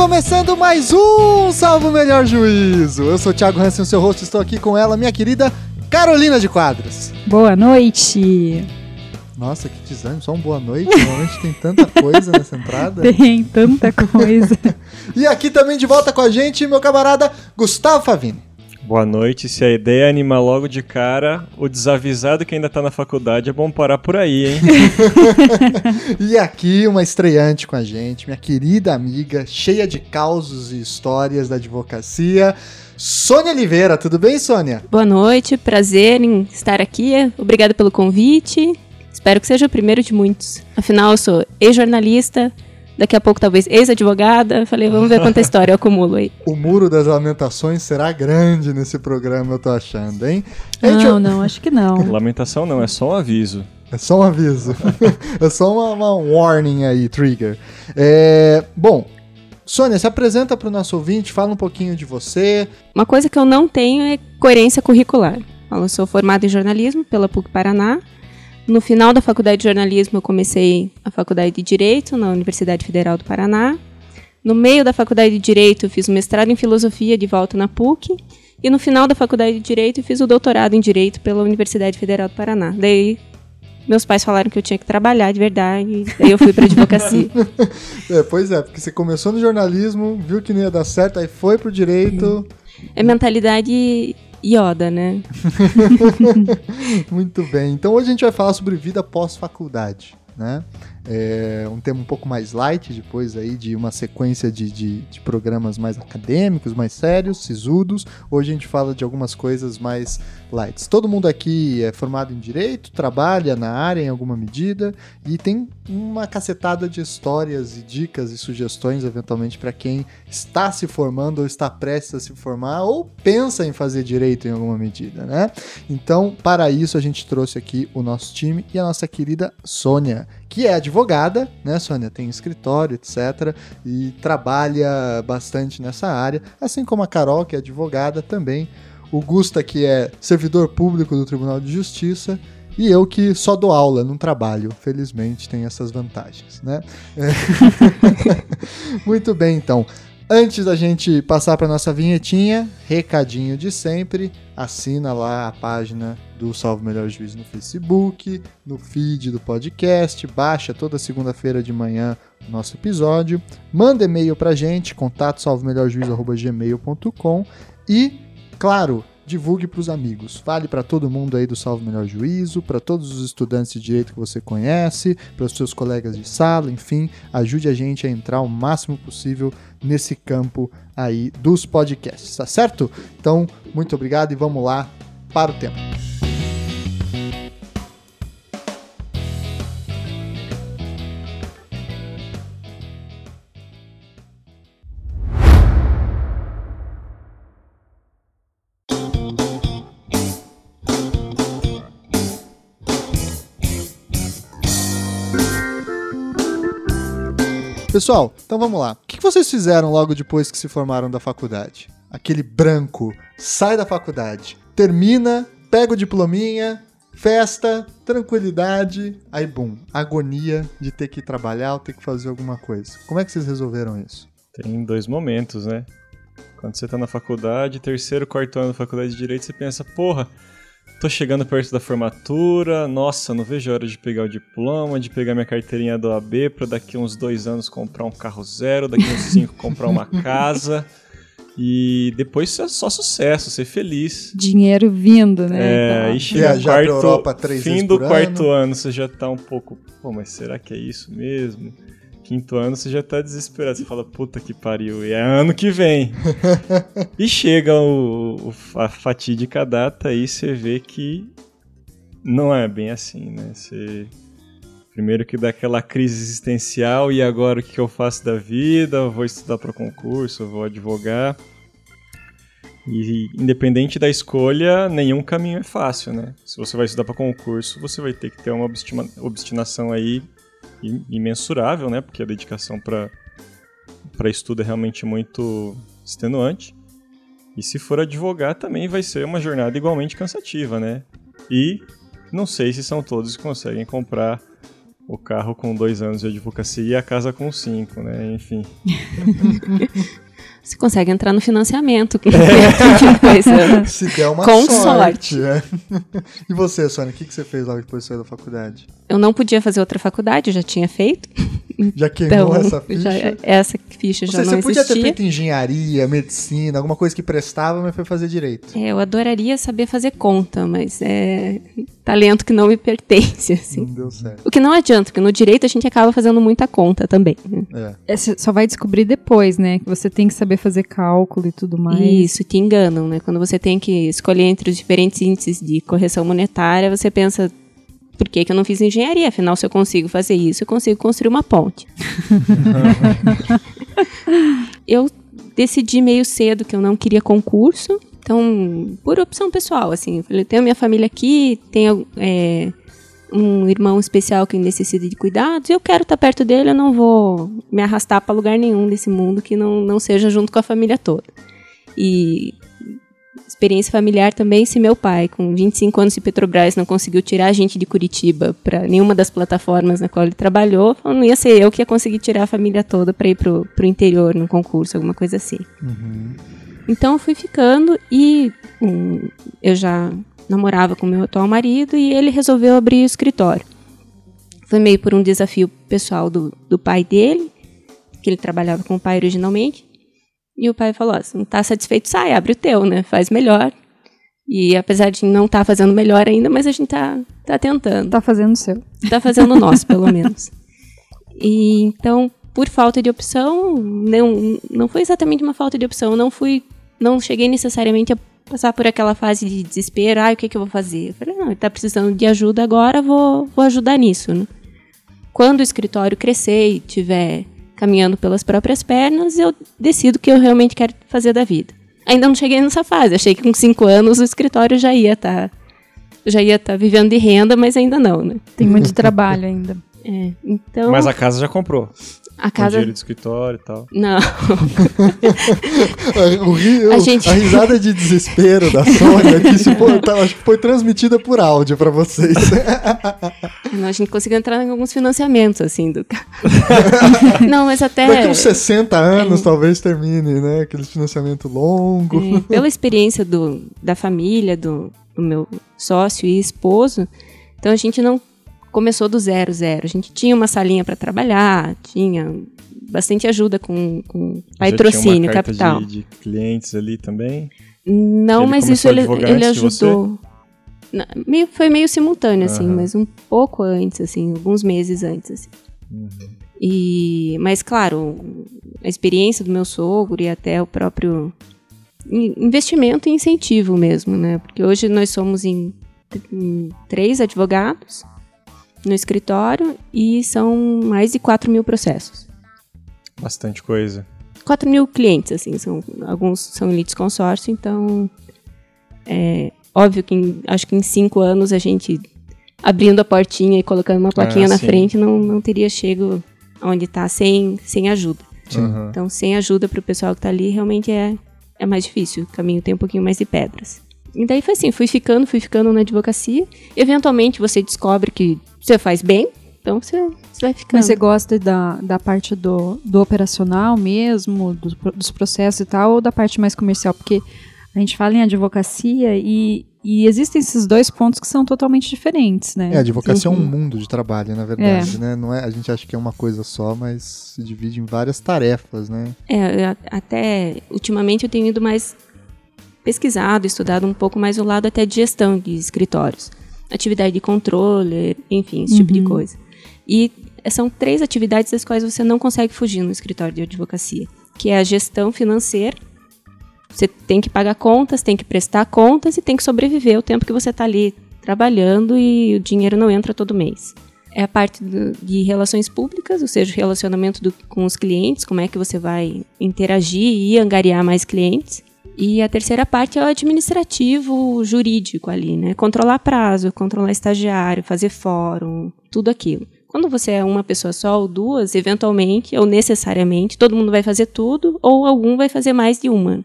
Começando mais um Salvo Melhor Juízo. Eu sou o Thiago Hansen, seu host, estou aqui com ela, minha querida Carolina de Quadros. Boa noite. Nossa, que desânimo, só um boa noite. Normalmente tem tanta coisa nessa entrada. Tem tanta coisa. e aqui também de volta com a gente, meu camarada Gustavo Favini. Boa noite. Se a ideia é animar logo de cara, o desavisado que ainda tá na faculdade é bom parar por aí, hein? e aqui uma estreante com a gente, minha querida amiga, cheia de causos e histórias da advocacia, Sônia Oliveira. Tudo bem, Sônia? Boa noite, prazer em estar aqui. Obrigada pelo convite. Espero que seja o primeiro de muitos. Afinal, eu sou ex-jornalista, daqui a pouco talvez ex-advogada. Falei, vamos ver quanta história eu acumulo aí. O muro das lamentações será grande nesse programa, eu tô achando, hein? Não, eu... não, acho que não. Lamentação não, é só um aviso. É só um aviso. é só uma, uma, warning aí, trigger. É, bom, Sônia, se apresenta para o nosso ouvinte, fala um pouquinho de você. Uma coisa que eu não tenho é coerência curricular. Eu sou formada em jornalismo pela PUC Paraná no final da faculdade de jornalismo, eu comecei a faculdade de Direito na Universidade Federal do Paraná. No meio da faculdade de Direito, eu fiz o mestrado em Filosofia de volta na PUC. E no final da faculdade de Direito, eu fiz o doutorado em Direito pela Universidade Federal do Paraná. Daí, meus pais falaram que eu tinha que trabalhar de verdade, daí eu fui para advocacia. é, pois é, porque você começou no jornalismo, viu que não ia dar certo, aí foi pro direito. É mentalidade Yoda, né? Muito bem. Então hoje a gente vai falar sobre vida pós-faculdade, né? É um tema um pouco mais light, depois aí de uma sequência de, de, de, programas mais acadêmicos, mais sérios, sisudos. Hoje a gente fala de algumas coisas mais lights. Todo mundo aqui é formado em direito, trabalha na área em alguma medida e tem uma cacetada de histórias e dicas e sugestões, eventualmente, para quem está se formando ou está prestes a se formar ou pensa em fazer direito em alguma medida, né? Então, para isso, a gente trouxe aqui o nosso time e a nossa querida Sônia que é advogada, né, Sônia? Tem escritório, etc. E trabalha bastante nessa área, assim como a Carol, que é advogada também. O Gusta, que é servidor público do Tribunal de Justiça. E eu que só dou aula, não trabalho. Felizmente tem essas vantagens, né? Muito bem, então. Antes da gente passar para nossa vinhetinha, recadinho de sempre, assina lá a página do Salve Melhor Juiz no Facebook, no feed do podcast, baixa toda segunda-feira de manhã o nosso episódio, manda e-mail pra gente, contato salvemelhorjuiz@gmail.com e, claro, divulgue para os amigos. Fale para todo mundo aí do Salvo Melhor Juízo, para todos os estudantes de direito que você conhece, para os seus colegas de sala, enfim, ajude a gente a entrar o máximo possível nesse campo aí dos podcasts, tá certo? Então, muito obrigado e vamos lá para o tema. Pessoal, então vamos lá. O que vocês fizeram logo depois que se formaram da faculdade? Aquele branco, sai da faculdade, termina, pega o diplominha, festa, tranquilidade, aí bum, agonia de ter que trabalhar ou ter que fazer alguma coisa. Como é que vocês resolveram isso? Tem dois momentos, né? Quando você tá na faculdade, terceiro, quarto ano da faculdade de Direito, você pensa, porra, Tô chegando perto da formatura, nossa, não vejo a hora de pegar o diploma, de pegar minha carteirinha do AB para daqui uns dois anos comprar um carro zero, daqui uns cinco comprar uma casa. E depois é só sucesso, ser feliz. Dinheiro vindo, né? É, então. e chega no quarto, Europa três fim do quarto ano. ano, você já tá um pouco, pô, mas será que é isso mesmo? Quinto ano você já tá desesperado. Você fala, puta que pariu, e é ano que vem. e chega o, o, a fatídica data e você vê que não é bem assim, né? Você. Primeiro que dá aquela crise existencial, e agora o que eu faço da vida? Eu vou estudar para concurso, vou advogar. E independente da escolha, nenhum caminho é fácil, né? Se você vai estudar para concurso, você vai ter que ter uma obstinação aí imensurável, né? Porque a dedicação para para estudo é realmente muito extenuante. E se for advogar também vai ser uma jornada igualmente cansativa, né? E não sei se são todos que conseguem comprar o carro com dois anos de advocacia e a casa com cinco, né? Enfim. Você consegue entrar no financiamento com é. Se der uma com sorte. sorte. É. E você, Sônia, o que, que você fez logo depois de sair da faculdade? Eu não podia fazer outra faculdade, eu já tinha feito. Já queimou então, essa ficha? Já, essa ficha já não Você podia ter feito engenharia, medicina, alguma coisa que prestava, mas foi fazer direito. É, eu adoraria saber fazer conta, mas é talento que não me pertence, assim. Não deu certo. O que não adianta, porque no direito a gente acaba fazendo muita conta também. Né? É. é você só vai descobrir depois, né? Que você tem que saber fazer cálculo e tudo mais. Isso, te enganam, né? Quando você tem que escolher entre os diferentes índices de correção monetária, você pensa, por que, que eu não fiz engenharia? Afinal, se eu consigo fazer isso, eu consigo construir uma ponte. eu decidi meio cedo que eu não queria concurso, então, por opção pessoal, assim, eu falei, tenho minha família aqui, tenho é, um irmão especial que necessita de cuidados, eu quero estar perto dele, eu não vou me arrastar para lugar nenhum desse mundo que não, não seja junto com a família toda. E experiência familiar também, se meu pai, com 25 anos de Petrobras, não conseguiu tirar a gente de Curitiba para nenhuma das plataformas na qual ele trabalhou, não ia ser eu que ia conseguir tirar a família toda para ir pro, pro interior num concurso, alguma coisa assim. Uhum. Então eu fui ficando e um, eu já namorava com meu atual marido e ele resolveu abrir o escritório. Foi meio por um desafio pessoal do, do pai dele, que ele trabalhava com o pai originalmente. E o pai falou: se não está satisfeito, sai, abre o teu, né? Faz melhor. E apesar de não estar tá fazendo melhor ainda, mas a gente está tá tentando. Está fazendo o seu. Está fazendo o nosso, pelo menos. E então, por falta de opção, não, não foi exatamente uma falta de opção. Não fui, não cheguei necessariamente a passar por aquela fase de desespero. Ah, o que, que eu vou fazer? Eu falei, não, ele está precisando de ajuda agora, vou, vou ajudar nisso, né? Quando o escritório crescer e tiver caminhando pelas próprias pernas, eu decido o que eu realmente quero fazer da vida. Ainda não cheguei nessa fase. Achei que com cinco anos o escritório já ia estar tá, já ia estar tá vivendo de renda, mas ainda não, né? Tem muito trabalho ainda. É, então. Mas a casa já comprou. A casa. dinheiro de escritório e tal. Não. o rio, a, gente... a risada de desespero da Sônia aqui se foi, tá, acho que foi transmitida por áudio para vocês. Não, a gente conseguiu entrar em alguns financiamentos, assim, do Não, mas até. Daqui uns 60 anos é... talvez termine, né? Aquele financiamento longo. É, pela experiência do, da família, do, do meu sócio e esposo, então a gente não começou do zero, zero. A gente tinha uma salinha para trabalhar, tinha bastante ajuda com, com patrocínio, capital. De, de clientes ali também? Não, mas isso ele, ele ajudou. Não, meio, foi meio simultâneo, uhum. assim, mas um pouco antes, assim, alguns meses antes, assim. Uhum. E, mas, claro, a experiência do meu sogro e até o próprio investimento e incentivo mesmo, né? Porque hoje nós somos em, em três advogados no escritório e são mais de 4 mil processos. Bastante coisa. 4 mil clientes, assim, são, alguns são elites consórcio, então é óbvio que em, acho que em cinco anos a gente abrindo a portinha e colocando uma plaquinha ah, na sim. frente não, não teria chego onde está sem, sem ajuda. Uhum. Então, sem ajuda para o pessoal que está ali, realmente é, é mais difícil. O caminho tem um pouquinho mais de pedras. E daí foi assim, fui ficando, fui ficando na advocacia. Eventualmente você descobre que você faz bem, então você, você vai ficando. Mas você gosta da, da parte do, do operacional mesmo, do, dos processos e tal, ou da parte mais comercial? Porque a gente fala em advocacia e, e existem esses dois pontos que são totalmente diferentes, né? É, a advocacia é um mundo de trabalho, na verdade, é. né? Não é, a gente acha que é uma coisa só, mas se divide em várias tarefas, né? É, até ultimamente eu tenho ido mais pesquisado, estudado um pouco mais o lado até de gestão de escritórios atividade de controle, enfim, esse uhum. tipo de uhum. coisa. E são três atividades das quais você não consegue fugir no escritório de advocacia, que é a gestão financeira. Você tem que pagar contas, tem que prestar contas e tem que sobreviver o tempo que você está ali trabalhando e o dinheiro não entra todo mês. É a parte do, de relações públicas, ou seja, o relacionamento do, com os clientes, como é que você vai interagir e angariar mais clientes. E a terceira parte é o administrativo jurídico ali, né? Controlar prazo, controlar estagiário, fazer fórum, tudo aquilo. Quando você é uma pessoa só ou duas, eventualmente ou necessariamente, todo mundo vai fazer tudo ou algum vai fazer mais de uma.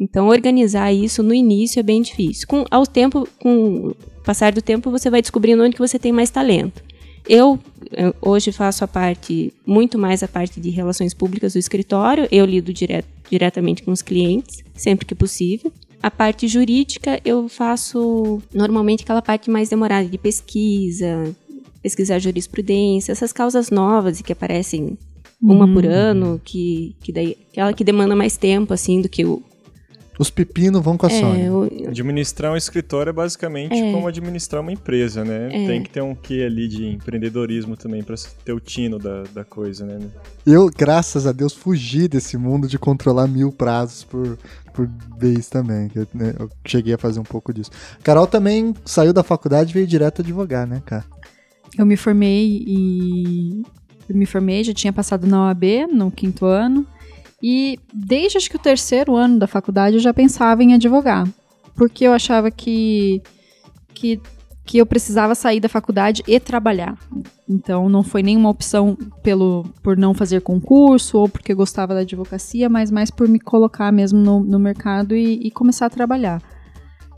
Então, organizar isso no início é bem difícil. Com ao tempo, com o passar do tempo, você vai descobrindo onde que você tem mais talento. Eu, eu, hoje faço a parte, muito mais a parte de relações públicas do escritório. Eu lido direto, diretamente com os clientes, sempre que possível. A parte jurídica eu faço normalmente aquela parte mais demorada de pesquisa, pesquisar jurisprudência, essas causas novas e que aparecem uma por uhum. ano, que, que daí aquela que demanda mais tempo assim do que o os pepinos vão com a é, Sony. O... Administrar um escritório é basicamente é. como administrar uma empresa, né? É. Tem que ter um quê ali de empreendedorismo também para ter o tino da, da coisa, né? Eu, graças a Deus, fugi desse mundo de controlar mil prazos por, por vez também. Eu, né, eu cheguei a fazer um pouco disso. Carol também saiu da faculdade e veio direto advogar, né, cara? Eu me formei e. Eu me formei, já tinha passado na OAB no quinto ano. E desde acho que o terceiro ano da faculdade eu já pensava em advogar. Porque eu achava que, que, que eu precisava sair da faculdade e trabalhar. Então não foi nenhuma opção pelo, por não fazer concurso ou porque gostava da advocacia, mas mais por me colocar mesmo no, no mercado e, e começar a trabalhar.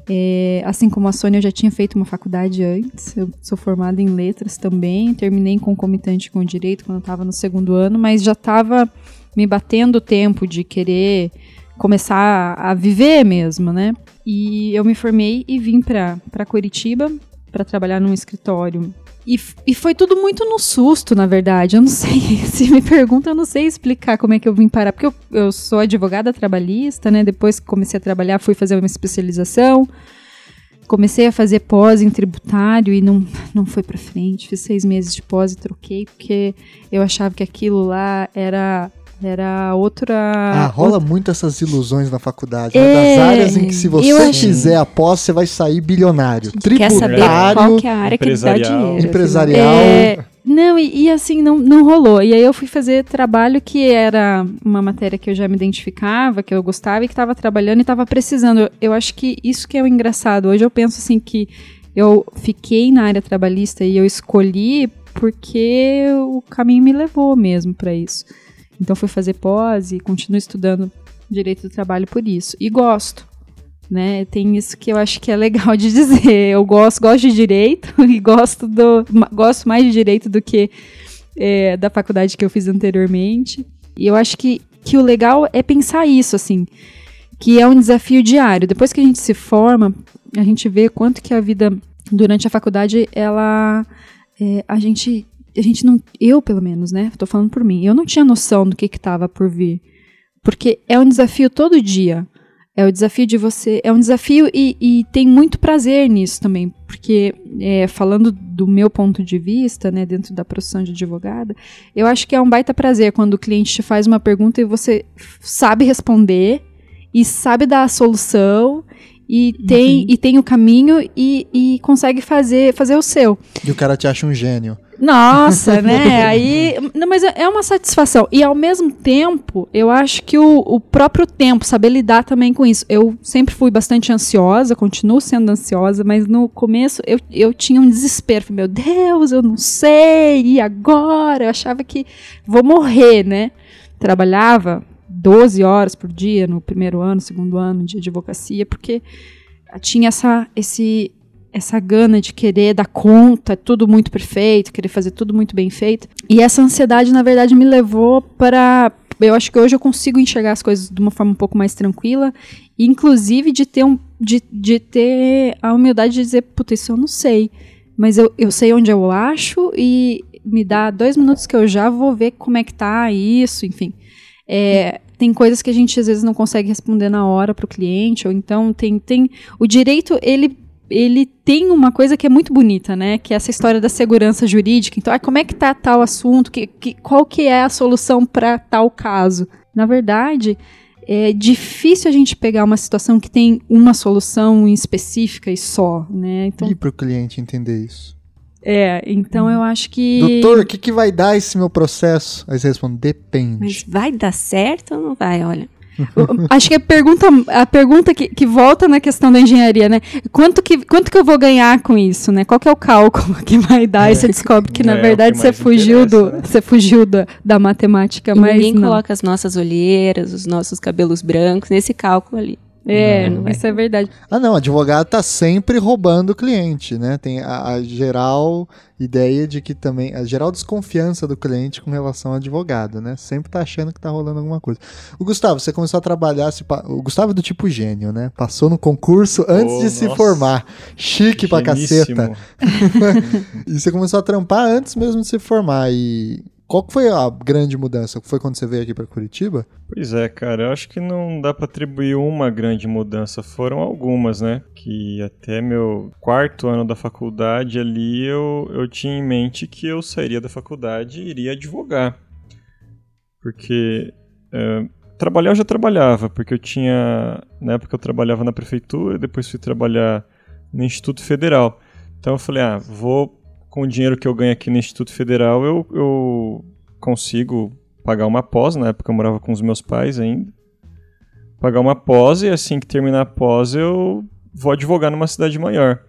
É, assim como a Sônia, eu já tinha feito uma faculdade antes. Eu sou formada em letras também. Terminei concomitante com direito quando eu estava no segundo ano, mas já estava me batendo o tempo de querer começar a viver mesmo, né? E eu me formei e vim para Curitiba para trabalhar num escritório. E, e foi tudo muito no susto, na verdade. Eu não sei, se me pergunta, eu não sei explicar como é que eu vim parar. Porque eu, eu sou advogada trabalhista, né? Depois que comecei a trabalhar, fui fazer uma especialização. Comecei a fazer pós em tributário e não, não foi para frente. Fiz seis meses de pós e troquei, porque eu achava que aquilo lá era era outra. Ah, rola outra... muito essas ilusões na faculdade. É, né? Das áreas em que se você acho... fizer após, você vai sair bilionário. Tributário. Quer saber qual que é a área que dá dinheiro. Empresarial. É, não, e, e, assim, não, não rolou. E aí eu fui fazer trabalho que era uma matéria que eu já me identificava, que eu gostava e que estava trabalhando e estava precisando. Eu, eu acho que isso que é o engraçado. Hoje eu penso assim que eu fiquei na área trabalhista e eu escolhi porque o caminho me levou mesmo para isso. Então fui fazer pós e continuo estudando direito do trabalho por isso. E gosto. Né? Tem isso que eu acho que é legal de dizer. Eu gosto, gosto de direito e gosto do gosto mais de direito do que é, da faculdade que eu fiz anteriormente. E eu acho que, que o legal é pensar isso, assim, que é um desafio diário. Depois que a gente se forma, a gente vê quanto que a vida durante a faculdade ela é, a gente a gente não, eu pelo menos, né? Tô falando por mim. Eu não tinha noção do que que tava por vir. Porque é um desafio todo dia. É o desafio de você. É um desafio e, e tem muito prazer nisso também. Porque, é, falando do meu ponto de vista, né, dentro da profissão de advogada, eu acho que é um baita prazer quando o cliente te faz uma pergunta e você sabe responder e sabe dar a solução e tem, uhum. e tem o caminho e, e consegue fazer, fazer o seu. E o cara te acha um gênio. Nossa, né? Aí. Não, mas é uma satisfação. E ao mesmo tempo, eu acho que o, o próprio tempo, saber lidar também com isso. Eu sempre fui bastante ansiosa, continuo sendo ansiosa, mas no começo eu, eu tinha um desespero. Meu Deus, eu não sei, e agora? Eu achava que vou morrer, né? Trabalhava 12 horas por dia no primeiro ano, segundo ano de advocacia, porque tinha essa, esse, essa gana de querer dar conta, tudo muito perfeito, querer fazer tudo muito bem feito. E essa ansiedade, na verdade, me levou para. Eu acho que hoje eu consigo enxergar as coisas de uma forma um pouco mais tranquila, inclusive de ter, um, de, de ter a humildade de dizer, puta, isso eu não sei. Mas eu, eu sei onde eu acho e me dá dois minutos que eu já vou ver como é que tá isso, enfim. É, tem coisas que a gente às vezes não consegue responder na hora para o cliente, ou então tem, tem o direito ele ele tem uma coisa que é muito bonita, né? Que é essa história da segurança jurídica. Então, ah, como é que tá tal assunto? Que, que, qual que é a solução para tal caso? Na verdade, é difícil a gente pegar uma situação que tem uma solução específica e só, né? Então, e para o cliente entender isso? É, então eu acho que. Doutor, o que, que vai dar esse meu processo? Aí você responde: depende. Mas vai dar certo ou não vai? Olha. Acho que a pergunta, a pergunta que, que volta na questão da engenharia, né? Quanto que, quanto que eu vou ganhar com isso, né? Qual que é o cálculo que vai dar? É. E você descobre que, na é, verdade, você fugiu, do, né? você fugiu da, da matemática, e mas Ninguém não. coloca as nossas olheiras, os nossos cabelos brancos nesse cálculo ali. É, não, não isso é verdade. Ah, não, advogado tá sempre roubando o cliente, né? Tem a, a, geral ideia de que também, a geral desconfiança do cliente com relação ao advogado, né? Sempre tá achando que tá rolando alguma coisa. O Gustavo, você começou a trabalhar, se, o Gustavo é do tipo gênio, né? Passou no concurso antes oh, de se formar. Chique Geníssimo. pra caceta. e você começou a trampar antes mesmo de se formar e qual foi a grande mudança? Foi quando você veio aqui para Curitiba? Pois é, cara, eu acho que não dá para atribuir uma grande mudança, foram algumas, né? Que até meu quarto ano da faculdade ali eu, eu tinha em mente que eu sairia da faculdade e iria advogar. Porque é, trabalhar eu já trabalhava, porque eu tinha. Na época eu trabalhava na prefeitura, depois fui trabalhar no Instituto Federal. Então eu falei, ah, vou com o dinheiro que eu ganho aqui no Instituto Federal, eu, eu consigo pagar uma pós. Na época eu morava com os meus pais ainda. Pagar uma pós e assim que terminar a pós eu vou advogar numa cidade maior.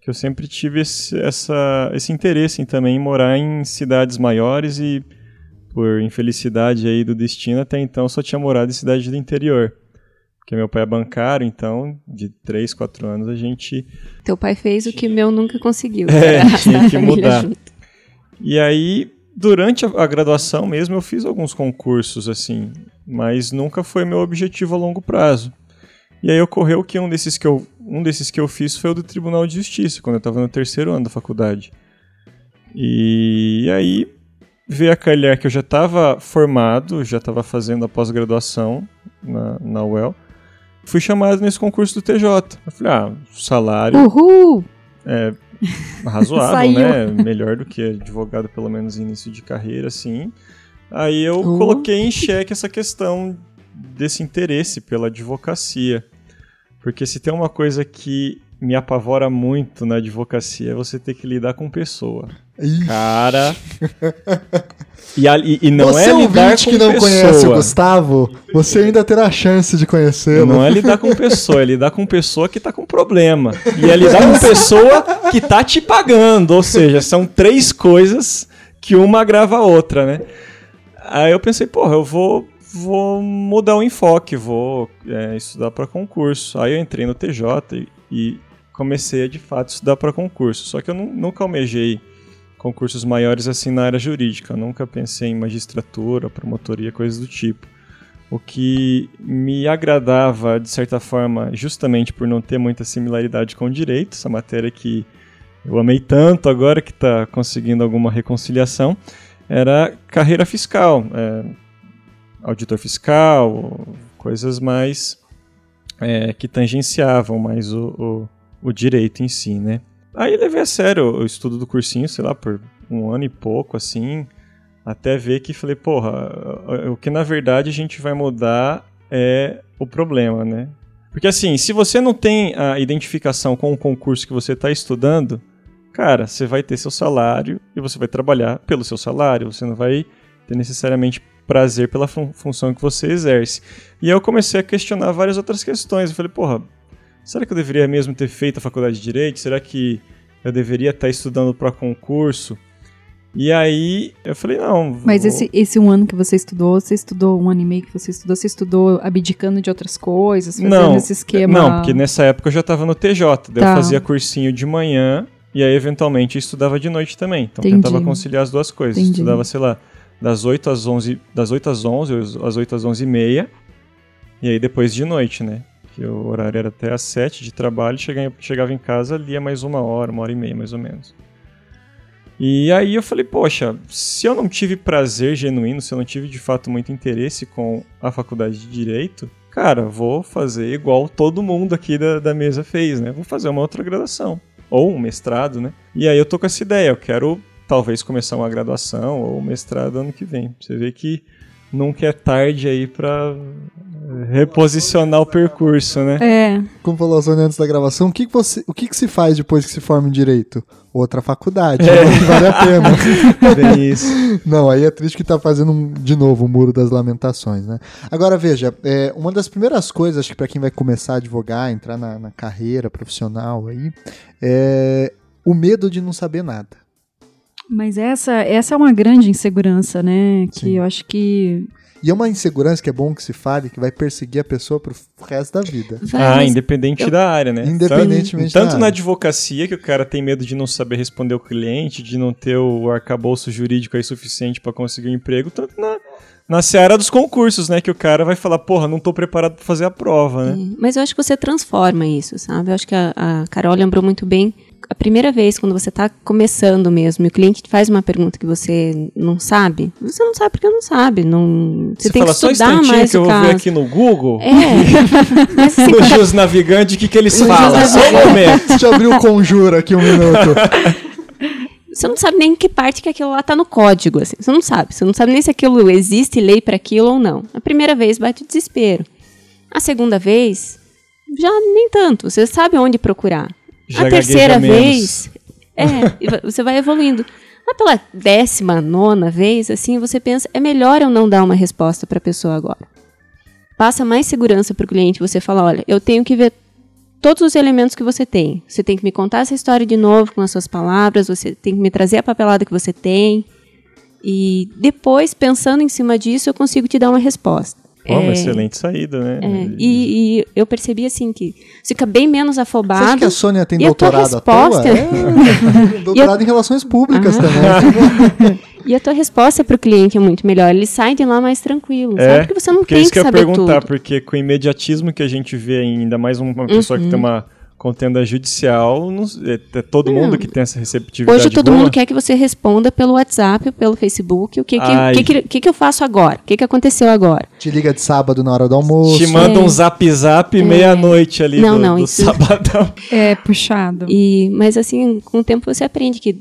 Que eu sempre tive esse, essa, esse interesse em, também em morar em cidades maiores e por infelicidade aí do destino, até então só tinha morado em cidade do interior. Porque meu pai é bancário, então, de 3, 4 anos a gente. Teu pai fez o que meu nunca conseguiu. É, tinha que mudar. E aí, durante a, a, graduação mesmo, eu fiz alguns concursos, assim, mas nunca foi meu objetivo a longo prazo. E aí ocorreu que um desses que eu, um desses que eu fiz foi o do Tribunal de Justiça, quando eu estava no terceiro ano da faculdade. E aí veio a calhar que eu já estava formado, já estava fazendo a pós-graduação na, na UEL fui chamado nesse concurso do TJ. Eu falei, ah, salário. Uhul! É razoável, né? Melhor do que advogado, pelo menos início de carreira, assim. Aí eu uhum. coloquei em xeque essa questão desse interesse pela advocacia. Porque se tem uma coisa que me apavora muito na advocacia é você ter que lidar com pessoa. Ixi. Cara. E, e, e não você é lidar com que não pessoa. conhece o Gustavo, você ainda terá a chance de conhecê-lo. Não é lidar com pessoa, é lidar com pessoa que tá com problema. E é lidar com pessoa que tá te pagando. Ou seja, são três coisas que uma agrava a outra, né? Aí eu pensei, porra, eu vou, vou mudar o enfoque, vou é, estudar para concurso. Aí eu entrei no TJ e, e comecei a de fato estudar para concurso. Só que eu nunca almejei concursos maiores assim na área jurídica. Eu nunca pensei em magistratura, promotoria, coisas do tipo. O que me agradava, de certa forma, justamente por não ter muita similaridade com o direito, essa matéria que eu amei tanto agora que está conseguindo alguma reconciliação, era carreira fiscal, é, auditor fiscal, coisas mais é, que tangenciavam mais o, o, o direito em si, né? Aí levei a sério o estudo do cursinho, sei lá, por um ano e pouco, assim, até ver que falei, porra, o que na verdade a gente vai mudar é o problema, né? Porque assim, se você não tem a identificação com o concurso que você está estudando, cara, você vai ter seu salário e você vai trabalhar pelo seu salário, você não vai ter necessariamente prazer pela fun função que você exerce. E aí eu comecei a questionar várias outras questões. Eu falei, porra, será que eu deveria mesmo ter feito a faculdade de Direito? Será que eu deveria estar estudando para concurso? E aí eu falei, não. Vou... Mas esse, esse um ano que você estudou, você estudou um ano e meio que você estudou, você estudou abdicando de outras coisas, fazendo não, esse esquema? Não, porque nessa época eu já estava no TJ, daí tá. eu fazia cursinho de manhã e aí eventualmente estudava de noite também. Então Entendi. tentava conciliar as duas coisas. Entendi. Estudava, sei lá, das 8 às 11, das 8 às 11, às 8 às 11 e meia. E aí depois de noite, né? Que o horário era até às sete de trabalho, chegava, chegava em casa, lia mais uma hora, uma hora e meia mais ou menos. E aí eu falei, poxa, se eu não tive prazer genuíno, se eu não tive de fato muito interesse com a faculdade de Direito, cara, vou fazer igual todo mundo aqui da, da mesa fez, né? Vou fazer uma outra graduação. Ou um mestrado, né? E aí eu tô com essa ideia, eu quero talvez começar uma graduação ou um mestrado ano que vem. Você vê que nunca é tarde aí para reposicionar o percurso, né? É. Como falou a Sônia antes da gravação, o que, que você, o que, que se faz depois que se forma em direito? Outra faculdade, é. vale a pena. Bem isso. Não, aí é triste que tá fazendo um, de novo o muro das lamentações, né? Agora veja, é, uma das primeiras coisas, acho que para quem vai começar a advogar, entrar na, na carreira profissional aí, é o medo de não saber nada. Mas essa, essa é uma grande insegurança, né? Que Sim. eu acho que e é uma insegurança que é bom que se fale, que vai perseguir a pessoa pro resto da vida. Ah, independente eu... da área, né? Independentemente Tanto, tanto na advocacia, que o cara tem medo de não saber responder o cliente, de não ter o arcabouço jurídico aí suficiente para conseguir um emprego, tanto na, na seara dos concursos, né? Que o cara vai falar, porra, não tô preparado para fazer a prova, né? mas eu acho que você transforma isso, sabe? Eu acho que a, a Carol lembrou muito bem a primeira vez, quando você está começando mesmo, e o cliente te faz uma pergunta que você não sabe, você não sabe porque não sabe. Não, você, você tem fala, que estudar só mais que eu vou ver aqui no Google. É. Mas, assim, no Jus Navigante, o que, que eles falam? Só um momento. Deixa eu abrir o Conjura aqui um minuto. Você não sabe nem em que parte que aquilo lá está no código, assim. Você não sabe. Você não sabe nem se aquilo existe lei para aquilo ou não. A primeira vez bate o desespero. A segunda vez, já nem tanto. Você sabe onde procurar. Já a terceira vez, é, você vai evoluindo. Mas pela décima, nona vez, assim, você pensa, é melhor eu não dar uma resposta para a pessoa agora. Passa mais segurança para o cliente. Você fala, olha, eu tenho que ver todos os elementos que você tem. Você tem que me contar essa história de novo com as suas palavras. Você tem que me trazer a papelada que você tem. E depois, pensando em cima disso, eu consigo te dar uma resposta. Pô, é, uma excelente saída, né? É, e, e, eu percebi assim que fica bem menos afobado. Você acha que a Sônia tem doutorado à toa? É, doutorado em relações públicas ah. também. e a tua resposta para o cliente é muito melhor. Ele sai de lá mais tranquilo, é, sabe? Porque você não porque tem isso que, que saber tudo. perguntar, porque com o imediatismo que a gente vê ainda mais uma pessoa uhum. que tem uma contenda judicial, não, é, é, todo mundo que tem essa receptividade. Hoje todo boa. mundo quer que você responda pelo WhatsApp, pelo Facebook, o que que, que, que, que, eu faço agora? O que, que aconteceu agora? Te liga de sábado na hora do almoço. Te manda é. um zap zap é. meia-noite ali não, do, não, do isso... sabadão. É, puxado. E, mas assim, com o tempo você aprende que...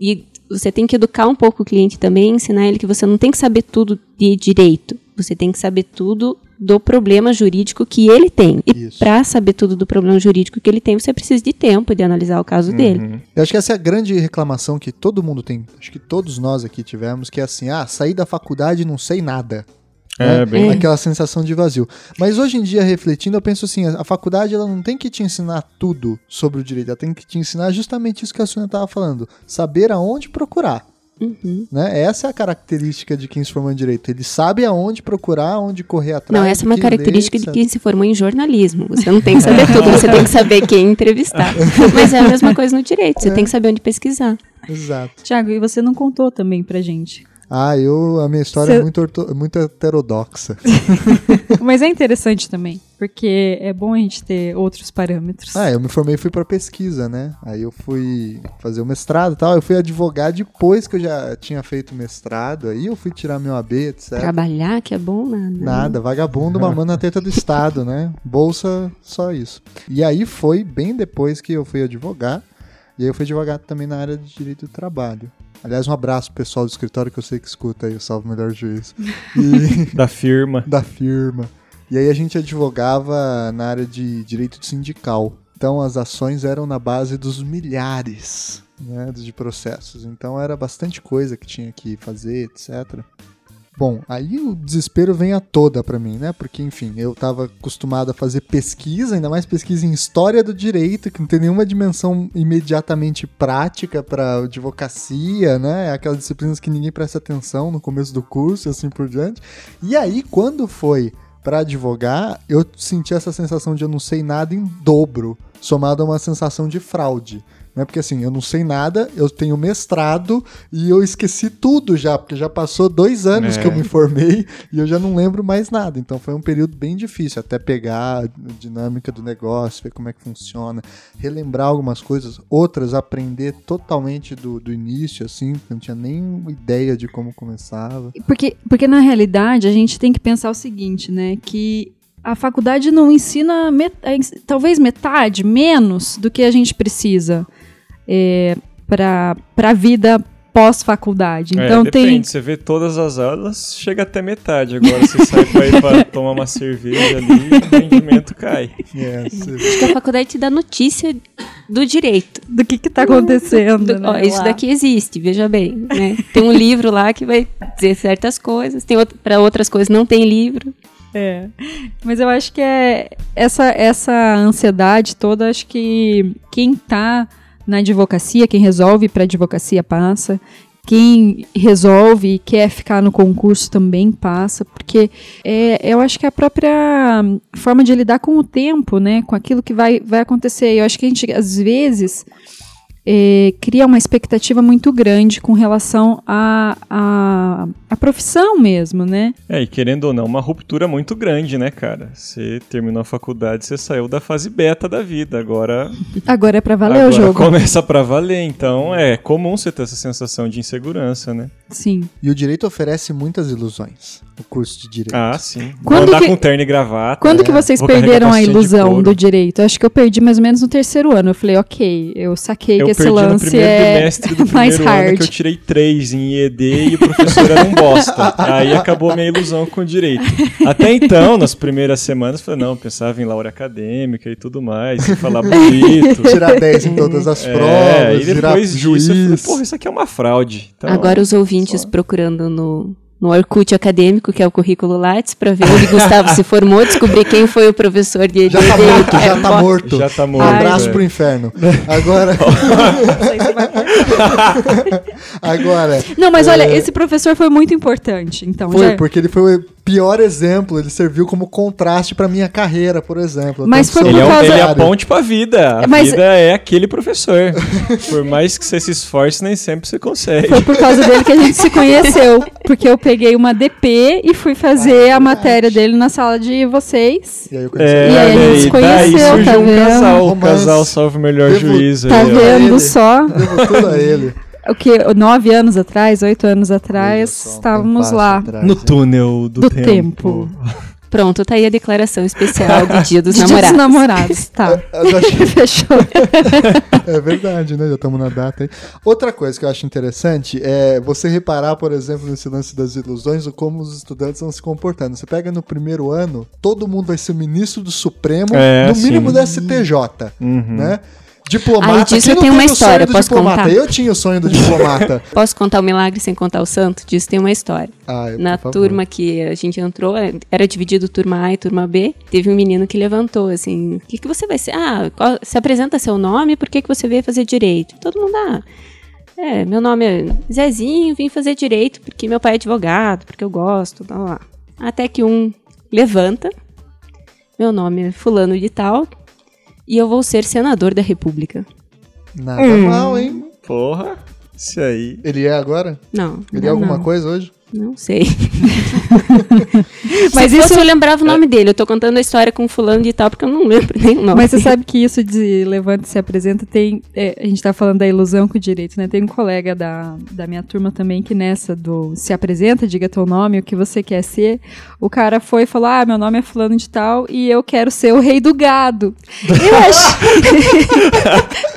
E você tem que educar um pouco o cliente também, ensinar ele que você não tem que saber tudo de direito. Você tem que saber tudo do problema jurídico que ele tem. E para saber tudo do problema jurídico que ele tem, você precisa de tempo de analisar o caso uhum. dele. Eu acho que essa é a grande reclamação que todo mundo tem, acho que todos nós aqui tivemos, que é assim, ah, saí da faculdade e não sei nada. É, né? bem... Aquela sensação de vazio. Mas hoje em dia, refletindo, eu penso assim, a faculdade ela não tem que te ensinar tudo sobre o direito, ela tem que te ensinar justamente isso que a Sônia estava falando, saber aonde procurar. Uhum. Né? Essa é a característica de quem se formou em direito. Ele sabe aonde procurar, onde correr atrás. Não, essa é uma característica ler, de quem se formou em jornalismo. Você não tem que saber tudo, você tem que saber quem entrevistar. Mas é a mesma coisa no direito, você é. tem que saber onde pesquisar. Exato. Tiago, e você não contou também pra gente ah, eu, a minha história Cê... é muito, orto, muito heterodoxa. Mas é interessante também, porque é bom a gente ter outros parâmetros. Ah, eu me formei e fui para pesquisa, né? Aí eu fui fazer o mestrado e tal. Eu fui advogar depois que eu já tinha feito mestrado. Aí eu fui tirar meu AB, etc. Trabalhar, que é bom, nada. Nada, vagabundo mamando na teta do Estado, né? Bolsa, só isso. E aí foi bem depois que eu fui advogar. E aí eu fui advogado também na área de direito do trabalho. Aliás, um abraço pro pessoal do escritório que eu sei que escuta aí o Salve Melhor Juiz. E... da firma. Da firma. E aí a gente advogava na área de direito sindical. Então as ações eram na base dos milhares né, de processos. Então era bastante coisa que tinha que fazer, etc. Bom, aí o desespero vem a toda para mim, né? Porque, enfim, eu estava acostumado a fazer pesquisa, ainda mais pesquisa em história do direito, que não tem nenhuma dimensão imediatamente prática para advocacia, né? Aquelas disciplinas que ninguém presta atenção no começo do curso e assim por diante. E aí, quando foi para advogar, eu senti essa sensação de eu não sei nada em dobro, somado a uma sensação de fraude. Né? Porque assim, eu não sei nada, eu tenho mestrado e eu esqueci tudo já, porque já passou dois anos é. que eu me formei e eu já não lembro mais nada. Então foi um período bem difícil, até pegar a dinâmica do negócio, ver como é que funciona, relembrar algumas coisas, outras aprender totalmente do, do início, assim, não tinha nem ideia de como começava. Porque, porque na realidade a gente tem que pensar o seguinte, né? Que a faculdade não ensina met talvez metade, menos do que a gente precisa é, para a vida pós-faculdade. É, então é, depende, tem. Você vê todas as aulas, chega até metade. Agora você sai para ir para tomar uma cerveja ali, o rendimento cai. Yes. Acho que a faculdade te dá notícia do direito. Do que está acontecendo. Do, né, ó, isso daqui existe, veja bem. Né? Tem um livro lá que vai dizer certas coisas, tem para outras coisas não tem livro. É. Mas eu acho que é essa, essa ansiedade toda, acho que quem está na advocacia, quem resolve para advocacia passa. Quem resolve e quer ficar no concurso também passa, porque é, eu acho que é a própria forma de lidar com o tempo, né, com aquilo que vai, vai acontecer. Eu acho que a gente, às vezes, é, cria uma expectativa muito grande com relação à a, a, a, profissão mesmo, né? É, e querendo ou não, uma ruptura muito grande, né, cara? Você terminou a faculdade, você saiu da fase beta da vida, agora... Agora é pra valer agora o jogo. começa pra valer, então é comum você ter essa sensação de insegurança, né? Sim. E o direito oferece muitas ilusões, o curso de direito. Ah, sim. Quando Vou andar que... com terno e gravata. Quando é. que vocês perderam a ilusão do direito? Acho que eu perdi mais ou menos no terceiro ano. Eu falei, ok, eu saquei eu que esse lance no primeiro é mais hard. ano que eu tirei três em IED e o professor era um bosta. Aí acabou minha ilusão com o direito. Até então, nas primeiras semanas, eu falei, não, eu pensava em laura acadêmica e tudo mais, em falar bonito. Tirar 10 em todas as É, provas, e virar depois juiz. disso, eu falei, porra, isso aqui é uma fraude. Então, Agora os ouvintes só. procurando no, no Orkut acadêmico, que é o currículo Lattes, para ver onde Gustavo se formou, descobrir quem foi o professor de Já tá morto, já É, tá morto. Já tá Um morto. abraço é. pro inferno. Agora. Agora. Não, mas olha, é, esse professor foi muito importante. Então, Foi, já- porque ele foi o pior exemplo. Ele serviu como contraste pra minha carreira, por exemplo. Mas foi Ele é, por causa- ele é a ponte pra vida. A Mas- vida é aquele professor. Por mais que você se esforce, nem sempre você consegue. Foi por causa dele que a gente se conheceu. Porque eu peguei uma DP e fui fazer Ah, a matéria dele na sala de vocês. E aí eu conheci É, E aí a gente olha se daí conheceu, surgiu tá um vendo? casal, o casal salve o melhor Devo- juiz. Tá aí, vendo ele. só? Devo ele. O que? Nove anos atrás, oito anos atrás, só, estávamos lá. atrás, No túnel do, Do tempo. tempo. Pronto, tá aí a declaração especial do Dia dos Dia dos Namorados. namorados, tá. Eu já achei- Fechou. É verdade, né? Já estamos na data aí. Outra coisa que eu acho interessante é você reparar, por exemplo, nesse lance das ilusões, o como os estudantes vão se comportando. Você pega no primeiro ano, todo mundo vai ser ministro do Supremo, É, no sim. mínimo do STJ, Uhum. né? Diplomata. Ai, disso eu tenho uma história, posso diplomata? contar? Eu tinha o sonho do diplomata. Posso contar o milagre sem contar o santo? Disso tem uma história. Ai, Na favor. turma que a gente entrou, era dividido turma A e turma B. Teve um menino que levantou assim: O que, que você vai ser? Ah, qual- se apresenta seu nome, por que, que você veio fazer direito? Todo mundo, ah. É, meu nome é Zezinho, vim fazer direito porque meu pai é advogado, porque eu gosto, blá, blá. Até que um levanta, meu nome é Fulano de Tal, e eu vou ser senador da República. Nada Hum. mal, hein? Porra, isso aí. Ele é agora? Não. Ele não, é alguma não. coisa hoje? Não sei. Mas Se isso fosse, eu lembrava o nome dele. Eu tô contando a história com fulano de tal, porque eu não lembro nem o nome. Mas você sabe que isso de levanta e se apresenta tem. é, a gente tá falando da ilusão com o direito, né? Tem um colega da, da minha turma também que nessa do se apresenta, diga teu nome, o que você quer ser. O cara foi e falou: Ah, meu nome é Fulano de Tal e eu quero ser o rei do gado. Eu achei.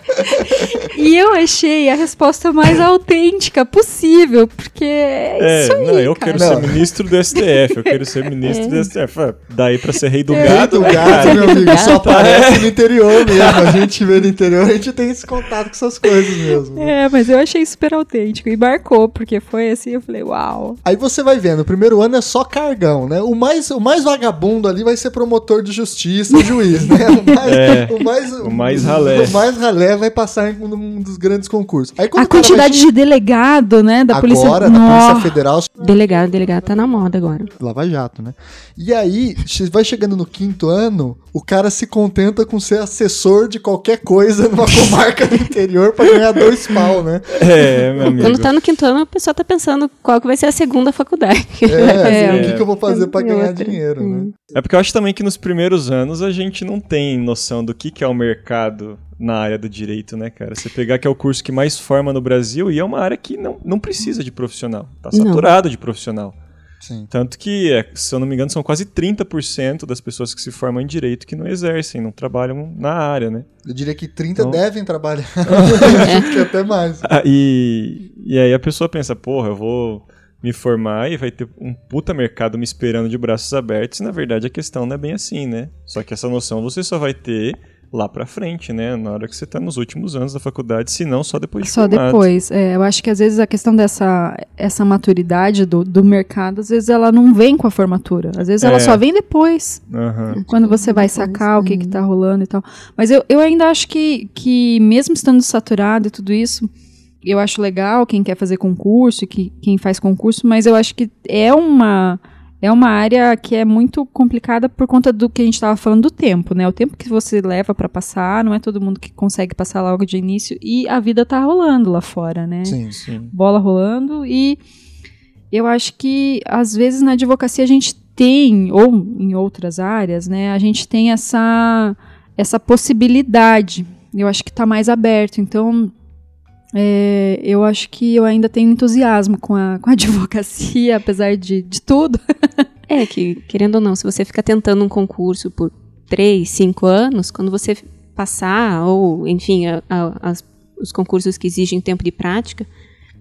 e eu achei a resposta mais autêntica possível, porque é É, isso aí. não, eu cara. quero Não. ser ministro do STF, eu quero ser ministro do STF. Ah, Daí pra ser rei do Rei gado, do né, gado, meu amigo, só Gado. aparece no interior mesmo. A gente vê no interior, a gente tem esse contato com essas coisas mesmo. É, mas eu achei super autêntico e marcou, porque foi assim, eu falei, uau. Aí você vai vendo, o primeiro ano é só cargão, né? O mais, o mais vagabundo ali vai ser promotor de justiça e juiz, né? O mais, É, o mais, o mais ralé. O mais ralé vai passar em um dos grandes concursos. Aí, A quantidade vai... de delegado, né, da polícia. Agora, da Polícia. Federal, Delegado, delegado tá na moda agora. Lava Jato, né? E aí, vai chegando no quinto ano, o cara se contenta com ser assessor de qualquer coisa numa comarca do interior pra ganhar dois pau, né? É, meu amigo. Quando tá no quinto ano, a pessoa tá pensando qual que vai ser a segunda faculdade. que ele vai É, o que, que eu vou fazer pra É ganhar outra. dinheiro, né? É porque eu acho também que nos primeiros anos a gente não tem noção do que, que é o mercado na área do direito, né, cara? Você pegar que é o curso que mais forma no Brasil e é uma área que não, não precisa de profissional. Tá Não. saturado de profissional. Sim. Tanto que, é, se eu não me engano, são quase 30% das pessoas que se formam em direito que não exercem, não trabalham na área, né? Eu diria que 30 Então- devem trabalhar. Acho que até mais. Ah, e, e aí a pessoa pensa, porra, eu vou me formar e vai ter um puta mercado me esperando de braços abertos. E na verdade a questão não é bem assim, né? Só que essa noção você só vai ter lá para frente, né? Na hora que você está nos últimos anos da faculdade, se não só depois de Só formado. depois. É, eu acho que às vezes a questão dessa essa maturidade do, do mercado, às vezes ela não vem com a formatura. Às vezes ela É. só vem depois. Aham. Quando você vai sacar o que, que tá rolando e tal. Mas eu, eu ainda acho que, que, mesmo estando saturado e tudo isso, eu acho legal quem quer fazer concurso e que, quem faz concurso, mas eu acho que é uma. É uma área que é muito complicada por conta do que a gente estava falando do tempo, né? O tempo que você leva para passar, não é todo mundo que consegue passar logo de início e a vida tá rolando lá fora, né? Sim. Sim. bola rolando e eu acho que às vezes na advocacia a gente tem ou em outras áreas, né, a gente tem essa essa possibilidade. Eu acho que está mais aberto. Então é, eu acho que eu ainda tenho entusiasmo com a, com a advocacia, apesar de, de tudo. É que, querendo ou não, se você fica tentando um concurso por três, cinco anos, quando você passar, ou, enfim, a- a- as- os concursos que exigem tempo de prática,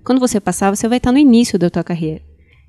quando você passar, você vai estar no início da tua carreira.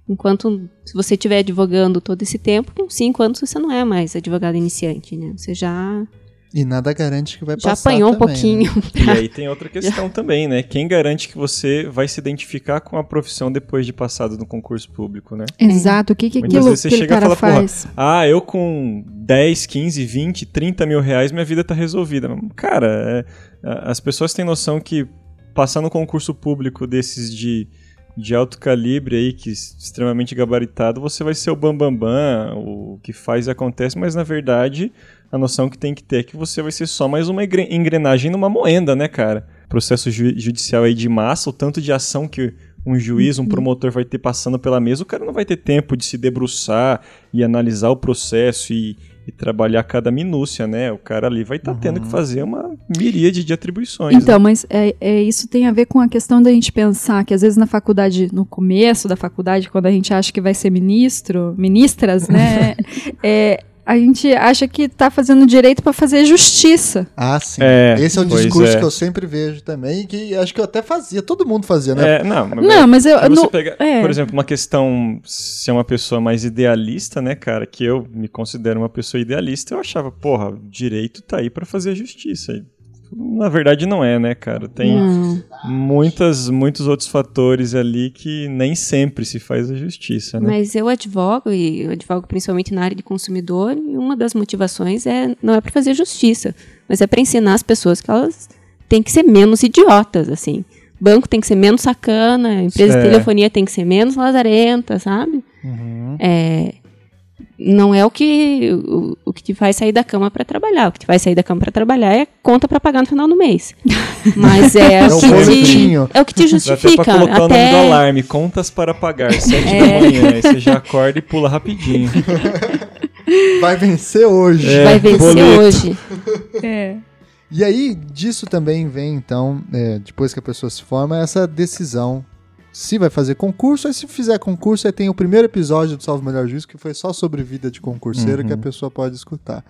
Enquanto, se você estiver advogando todo esse tempo, com cinco anos você não é mais advogado iniciante, né? Você já, E nada garante que vai já passar apanhou um também, né? pouquinho. E aí tem outra questão também, né? Quem garante que você vai se identificar com a profissão depois de passado no concurso público, né? Exato. O que, que Muitas aquilo vezes você chega e fala, porra, faz? Ah, eu com 10, 15, 20, 30 mil reais, minha vida tá resolvida. Cara, é, as pessoas têm noção que passar no concurso público desses de, de alto calibre aí, que extremamente gabaritado, você vai ser o bambambam, bam, bam, o que faz e acontece, mas na verdade a noção que tem que ter é que você vai ser só mais uma engre- engrenagem numa moenda, né, cara? Processo ju- judicial aí de massa, o tanto de ação que um juiz, um promotor vai ter passando pela mesa, o cara não vai ter tempo de se debruçar e analisar o processo e, e trabalhar cada minúcia, né? O cara ali vai estar tendo que fazer uma miríade de atribuições. Então, né? mas é, é, isso tem a ver com a questão da gente pensar que às vezes na faculdade, no começo da faculdade, quando a gente acha que vai ser ministro, ministras, né? é, a gente acha que tá fazendo direito para fazer justiça. Ah, sim. É, Esse é o pois discurso é. que eu sempre vejo também, e que acho que eu até fazia, todo mundo fazia, né? É, não, mas, Não, mas eu. se você no- pegar, é. por exemplo, uma questão, se é uma pessoa mais idealista, né, cara, que eu me considero uma pessoa idealista, eu achava, porra, o direito tá aí pra fazer a justiça. Na verdade não é, né, cara? Tem Não. muitas, muitos outros fatores ali que nem sempre se faz a justiça, né? Mas eu advogo, e eu advogo principalmente na área de consumidor, e uma das motivações é não é para fazer justiça, mas é para ensinar as pessoas que elas têm que ser menos idiotas, assim. Banco tem que ser menos sacana, empresa É. de telefonia tem que ser menos lazarenta, sabe? Uhum. É, não é o que o, o que te faz sair da cama para trabalhar. O que te faz sair da cama para trabalhar é conta para pagar no final do mês. Mas é, É o o que te, é o que te até justifica. pra colocar o nome Até, do alarme, contas para pagar, sete É. da manhã, aí você já acorda e pula rapidinho. Vai vencer hoje. É. vai vencer boleto. hoje. É. E aí, disso também vem, então, é, depois que a pessoa se forma, essa decisão se vai fazer concurso, aí se fizer concurso, aí tem o primeiro episódio do Salve Melhor Juízo, que foi só sobre vida de concurseiro, Uhum. que a pessoa pode escutar.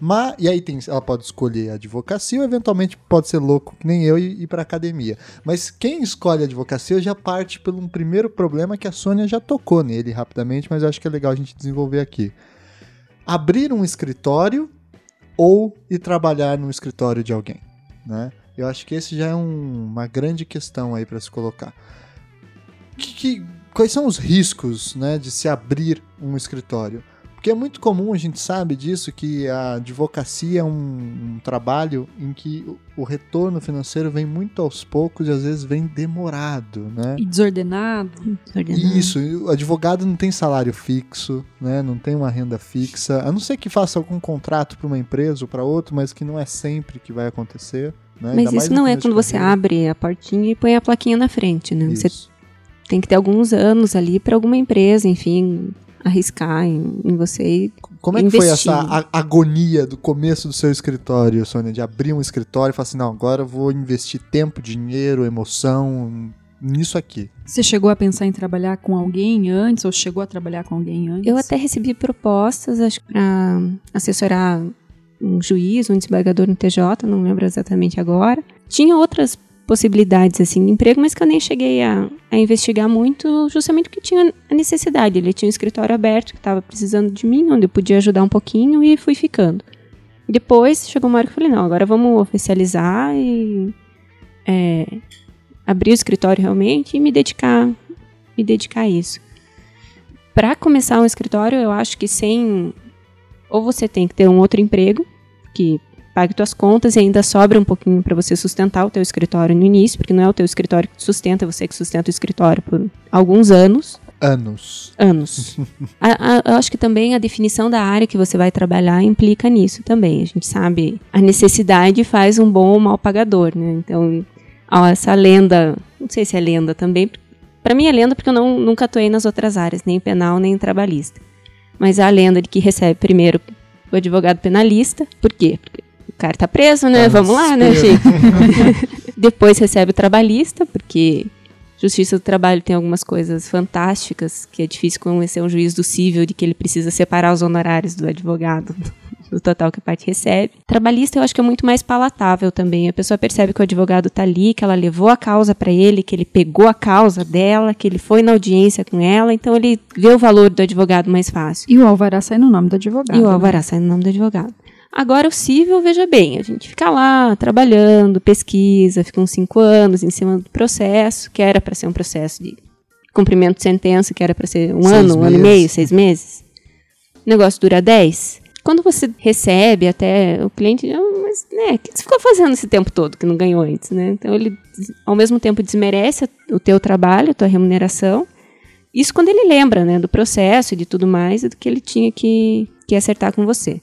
Mas, e aí tem, ela pode escolher a advocacia ou eventualmente pode ser louco, que nem eu, e ir pra academia. Mas quem escolhe a advocacia já parte pelo um primeiro problema que a Sônia já tocou nele rapidamente, mas eu acho que é legal a gente desenvolver aqui. Abrir um escritório ou ir trabalhar no escritório de alguém, né? Eu acho que esse já é um- uma grande questão aí para se colocar. Que- que- quais são os riscos, né, de se abrir um escritório? Porque é muito comum, a gente sabe disso, que a advocacia é um, um trabalho em que o, o retorno financeiro vem muito aos poucos e às vezes vem demorado, né? E desordenado. Isso, e o advogado não tem salário fixo, né? Não tem uma renda fixa, a não ser que faça algum contrato para uma empresa ou para outra, mas que não é sempre que vai acontecer. Né? Mas Ainda isso não é quando você abre a portinha e põe a plaquinha na frente, né? Você Isso. Tem que ter alguns anos ali para alguma empresa, enfim, arriscar em, em você. e- Como é que foi investir. essa a- agonia do começo do seu escritório, Sônia? De abrir um escritório e falar assim, não, agora eu vou investir tempo, dinheiro, emoção nisso aqui. Você chegou a pensar em trabalhar com alguém antes, ou chegou a trabalhar com alguém antes? Eu até recebi propostas, acho que para assessorar um juiz, um desembargador no TJ, não lembro exatamente agora. Tinha outras possibilidades assim de emprego, mas que eu nem cheguei a, a investigar muito, justamente porque tinha a necessidade. Ele tinha um escritório aberto que estava precisando de mim, onde eu podia ajudar um pouquinho e fui ficando. Depois chegou uma hora que eu falei, não, agora vamos oficializar e é, abrir o escritório realmente e me dedicar, me dedicar a isso. Para começar um escritório, eu acho que sem ou você tem que ter um outro emprego que pague suas contas e ainda sobra um pouquinho para você sustentar o teu escritório no início, porque não é o teu escritório que sustenta, é você que sustenta o escritório por alguns anos. Anos. Anos. a, a, eu acho que também a definição da área que você vai trabalhar implica nisso também. A gente sabe, a necessidade faz um bom ou mal pagador, né? Então, ó, essa lenda, não sei se é lenda também, para mim é lenda porque eu não, nunca atuei nas outras áreas, nem penal, nem trabalhista. Mas a lenda de que recebe primeiro o advogado penalista, por quê? Porque cara tá preso, né? Tá Vamos lá, né, gente? Depois recebe o trabalhista, porque Justiça do Trabalho tem algumas coisas fantásticas, que é difícil convencer um juiz do cível de que ele precisa separar os honorários do advogado do total que a parte recebe. Trabalhista eu acho que é muito mais palatável também. A pessoa percebe que o advogado está ali, que ela levou a causa para ele, que ele pegou a causa dela, que ele foi na audiência com ela, então ele vê o valor do advogado mais fácil. E o alvará sai no nome do advogado. E o né? alvará né? sai no nome do advogado. Agora, o cível, veja bem, a gente fica lá trabalhando, pesquisa, fica uns cinco anos em cima do processo, que era para ser um processo de cumprimento de sentença, que era para ser um seis ano, um ano e meio, seis meses. O negócio dura dez. Quando você recebe até o cliente, ah, mas né, o que você ficou fazendo esse tempo todo que não ganhou antes, né? Então ele, ao mesmo tempo, desmerece o teu trabalho, a tua remuneração. Isso quando ele lembra, né, do processo e de tudo mais, e do que ele tinha que, que acertar com você.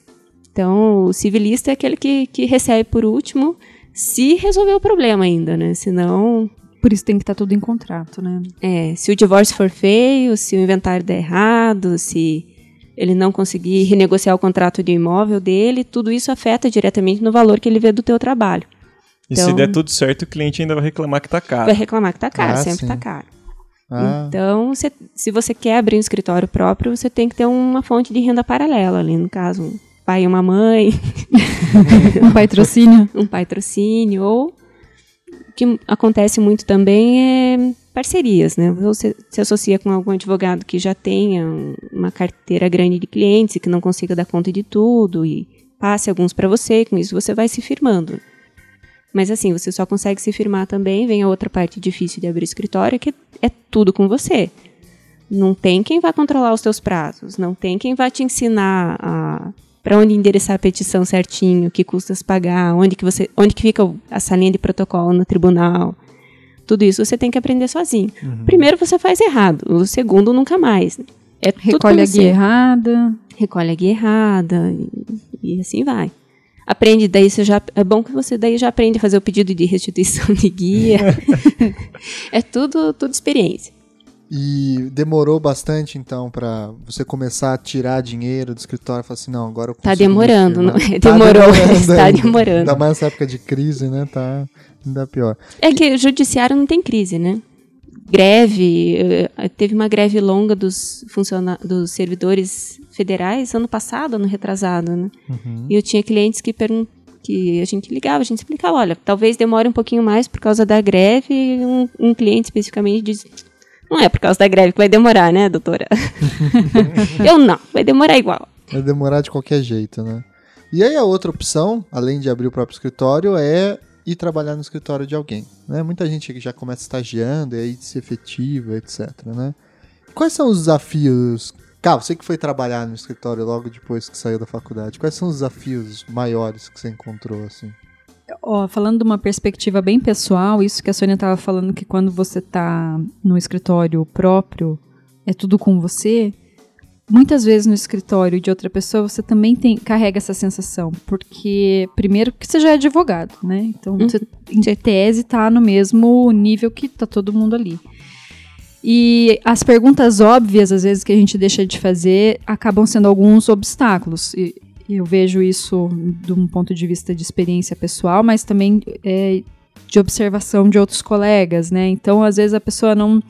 Então, o civilista é aquele que, que recebe por último, se resolver o problema ainda, né? Senão. Por isso tem que estar tá tudo em contrato, né? É, se o divórcio for feio, se o inventário der errado, se ele não conseguir renegociar o contrato de imóvel dele, tudo isso afeta diretamente no valor que ele vê do teu trabalho. E então, se der tudo certo, o cliente ainda vai reclamar que está caro. Vai reclamar que está caro, ah, sempre está caro. Ah. Então, se, se você quer abrir um escritório próprio, você tem que ter uma fonte de renda paralela ali, no caso, pai e uma mãe. um patrocínio. um patrocínio. Ou o que acontece muito também é parcerias, né? Você se associa com algum advogado que já tenha uma carteira grande de clientes e que não consiga dar conta de tudo e passe alguns para você, e com isso você vai se firmando. Mas assim, você só consegue se firmar também, vem a outra parte difícil de abrir escritório, que é tudo com você. Não tem quem vai controlar os teus prazos, não tem quem vai te ensinar a para onde endereçar a petição certinho, que custas pagar, onde que você, onde que fica a salinha de protocolo no tribunal. Tudo isso você tem que aprender sozinho. Uhum. Primeiro você faz errado, o segundo nunca mais. É recolhe a guia errada, recolhe a guia errada e, e assim vai aprende daí você já é bom que você daí já aprende a fazer o pedido de restituição de guia é tudo tudo experiência e demorou bastante, então, para você começar a tirar dinheiro do escritório e falar assim, não, agora eu Tá demorando, não é? Tá demorou, está demorando. Ainda mais nessa época de crise, né? Tá ainda pior. É que o judiciário não tem crise, né? Greve, eh, teve uma greve longa dos, funciona dos servidores federais ano passado, ano retrasado, né? Uhum. E eu tinha clientes que perguntavam que a gente ligava, a gente explicava, olha, talvez demore um pouquinho mais por causa da greve, um, um cliente especificamente diz, não é por causa da greve que vai demorar, né, doutora? eu não, vai demorar igual. Vai demorar de qualquer jeito, né? E aí a outra opção, além de abrir o próprio escritório, é ir trabalhar no escritório de alguém. Né? Muita gente já começa estagiando, e aí se efetiva, etc. Né? Quais são os desafios? Cara, você que foi trabalhar no escritório logo depois que saiu da faculdade, quais são os desafios maiores que você encontrou assim? Ó, falando de uma perspectiva bem pessoal, isso que a Sônia estava falando que quando você está no escritório próprio, é tudo com você. Muitas vezes no escritório de outra pessoa você também tem, carrega essa sensação, porque primeiro que você já é advogado, né? Então uhum. você em tese está no mesmo nível que está todo mundo ali. E as perguntas óbvias, às vezes, que a gente deixa de fazer, acabam sendo alguns obstáculos. E eu vejo isso de um ponto de vista de experiência pessoal, mas também é, de observação de outros colegas, né? Então, às vezes a pessoa não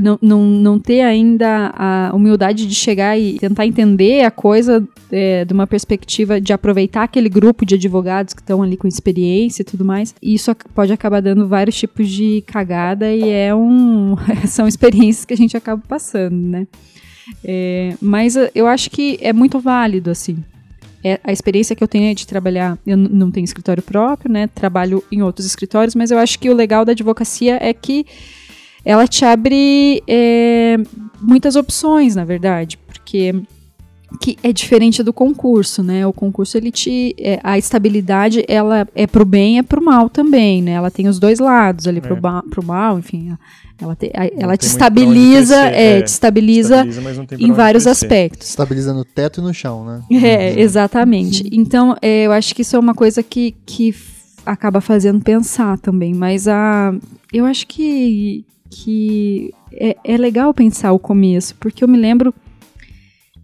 não, não, não ter ainda a humildade de chegar e tentar entender a coisa é, de uma perspectiva de aproveitar aquele grupo de advogados que estão ali com experiência e tudo mais. Isso pode acabar dando vários tipos de cagada e é um, são experiências que a gente acaba passando, né? É, mas eu acho que é muito válido, assim. É, a experiência que eu tenho é de trabalhar, eu não tenho escritório próprio, né? Trabalho em outros escritórios, mas eu acho que o legal da advocacia é que ela te abre é, muitas opções, na verdade, porque que é diferente do concurso, né? O concurso ele te é, a estabilidade ela é pro bem e é pro mal também, né? Ela tem os dois lados ali é. pro, pro mal, enfim, ela, te, ela te estabiliza, é, é, te estabiliza, estabiliza em vários aspectos. Estabiliza no teto e no chão, né? É, uhum. exatamente. Então, é, eu acho que isso é uma coisa que, que acaba fazendo pensar também, mas a eu acho que que é, é legal pensar o começo, porque eu me lembro.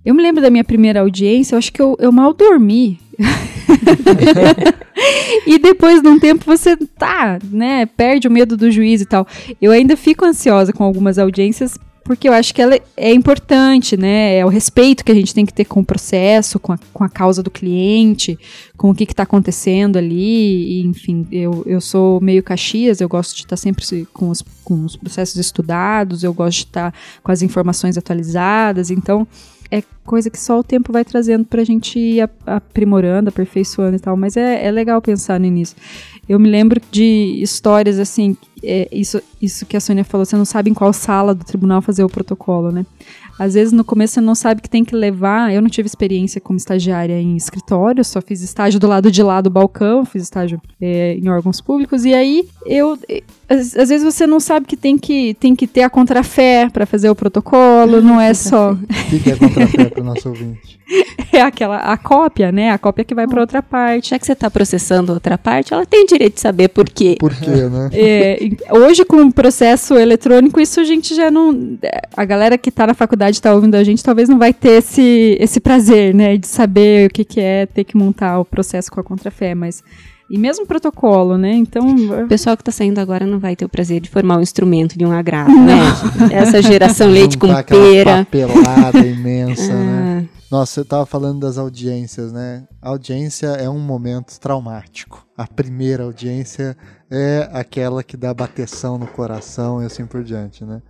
Eu me lembro da minha primeira audiência, eu acho que eu, eu mal dormi. e depois de um tempo você tá, né, perde o medo do juiz e tal. Eu ainda fico ansiosa com algumas audiências porque eu acho que ela é importante, né? É o respeito que a gente tem que ter com o processo, com a, com a causa do cliente, com o que está acontecendo ali. E, enfim, eu, eu sou meio Caxias, eu gosto de estar sempre com os, com os processos estudados, eu gosto de estar com as informações atualizadas. Então, é coisa que só o tempo vai trazendo para a gente ir aprimorando, aperfeiçoando e tal. Mas é, é legal pensar início. Eu me lembro de histórias assim, é, isso, isso que a Sônia falou, você não sabe em qual sala do tribunal fazer o protocolo, né? Às vezes no começo você não sabe que tem que levar. Eu não tive experiência como estagiária em escritório, só fiz estágio do lado de lá do balcão, fiz estágio é, em órgãos públicos. E aí eu. Às, às, vezes você não sabe que tem que, tem que ter a contrafé para fazer o protocolo, não é só. O que é contrafé para o nosso ouvinte? É aquela a cópia, né? A cópia que vai para outra parte. Já que você está processando outra parte, ela tem direito de saber por quê. Por quê, né? É, hoje, com o processo eletrônico, isso a gente já não. A galera que está na faculdade está ouvindo a gente, talvez não vai ter esse, esse prazer, né? De saber o que, que é ter que montar o processo com a contrafé, mas. E mesmo protocolo, né? Então. O pessoal que está saindo agora não vai ter o prazer de formar um instrumento de um agrado, né? Essa geração leite com pera. papelada imensa, né? Ah. Nossa, você estava falando das audiências, né? A audiência é um momento traumático. A primeira audiência é aquela que dá bateção no coração e assim por diante, né?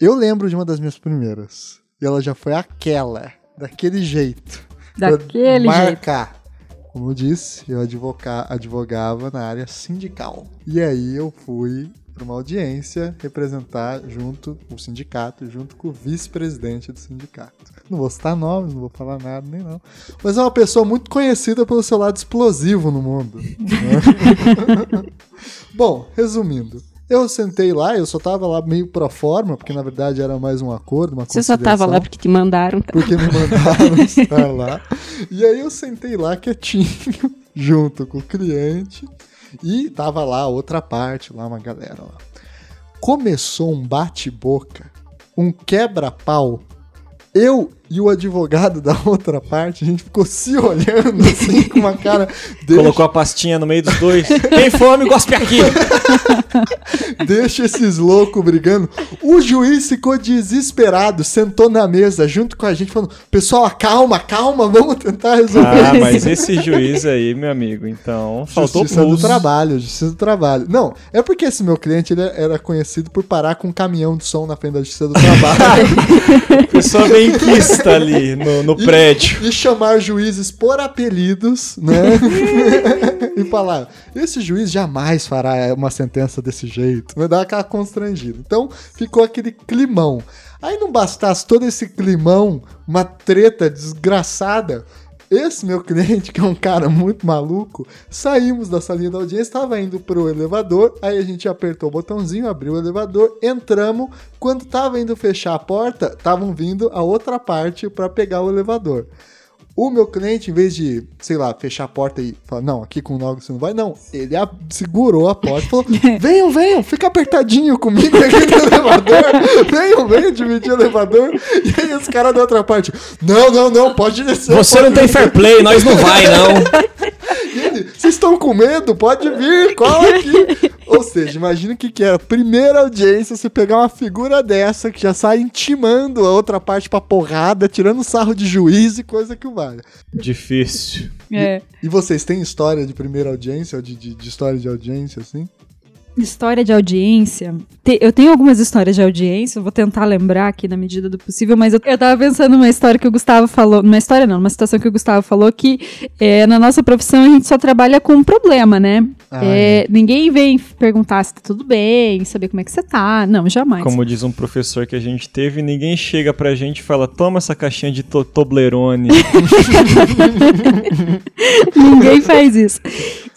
Eu lembro de uma das minhas primeiras. E ela já foi aquela, daquele jeito. Daquele marcar. jeito. Como eu disse, eu advoca, advogava na área sindical. E aí eu fui para uma audiência representar junto o sindicato, junto com o vice-presidente do sindicato. Não vou citar nomes, não vou falar nada nem não. Mas é uma pessoa muito conhecida pelo seu lado explosivo no mundo. Né? Bom, resumindo. Eu sentei lá, eu só tava lá meio pro forma, porque na verdade era mais um acordo, uma Você só tava lá porque te mandaram. Tá? Porque me mandaram estar lá. E aí eu sentei lá quietinho, junto com o cliente. E tava lá outra parte, lá uma galera lá. Começou um bate-boca, um quebra-pau. Eu e o advogado da outra parte, a gente ficou se olhando assim com uma cara. Deixa... Colocou a pastinha no meio dos dois. Tem fome, gospe aqui! Deixa esses loucos brigando. O juiz ficou desesperado, sentou na mesa junto com a gente, falando: Pessoal, calma, calma, vamos tentar resolver. Ah, mas esse juiz aí, meu amigo, então. Faltou Justiça pulso. do trabalho, justiça do trabalho. Não, é porque esse meu cliente ele era conhecido por parar com um caminhão de som na frente da justiça do trabalho. Pessoa bem quis está ali no, no e, prédio. E chamar juízes por apelidos, né? e falar: esse juiz jamais fará uma sentença desse jeito. Vai dar aquela constrangida. Então ficou aquele climão. Aí não bastasse todo esse climão, uma treta desgraçada. Esse meu cliente, que é um cara muito maluco, saímos da salinha da audiência, estava indo pro elevador, aí a gente apertou o botãozinho, abriu o elevador, entramos. Quando estava indo fechar a porta, estavam vindo a outra parte para pegar o elevador. O meu cliente, em vez de, sei lá, fechar a porta e falar, não, aqui com o Nog você não vai, não. Ele a, segurou a porta e falou: venham, venham, fica apertadinho comigo aqui no elevador. Venham, venham dividir o elevador. E aí os caras da outra parte: não, não, não, pode descer. Você pode não tem fair play, nós não vai, não. Vocês estão com medo? Pode vir, cola aqui. Ou seja, imagina o que, que é. A primeira audiência, você pegar uma figura dessa que já sai intimando a outra parte pra porrada, tirando sarro de juiz e coisa que vale. Difícil. É. E, e vocês têm história de primeira audiência, ou de, de, de história de audiência, assim? História de audiência. Eu tenho algumas histórias de audiência, vou tentar lembrar aqui na medida do possível, mas eu, eu tava pensando numa história que o Gustavo falou. Numa história não, numa situação que o Gustavo falou que é, na nossa profissão a gente só trabalha com um problema, né? Ah, é, é. Ninguém vem perguntar se tá tudo bem, saber como é que você tá. Não, jamais. Como diz um professor que a gente teve, ninguém chega pra gente e fala: toma essa caixinha de to Toblerone. ninguém faz isso.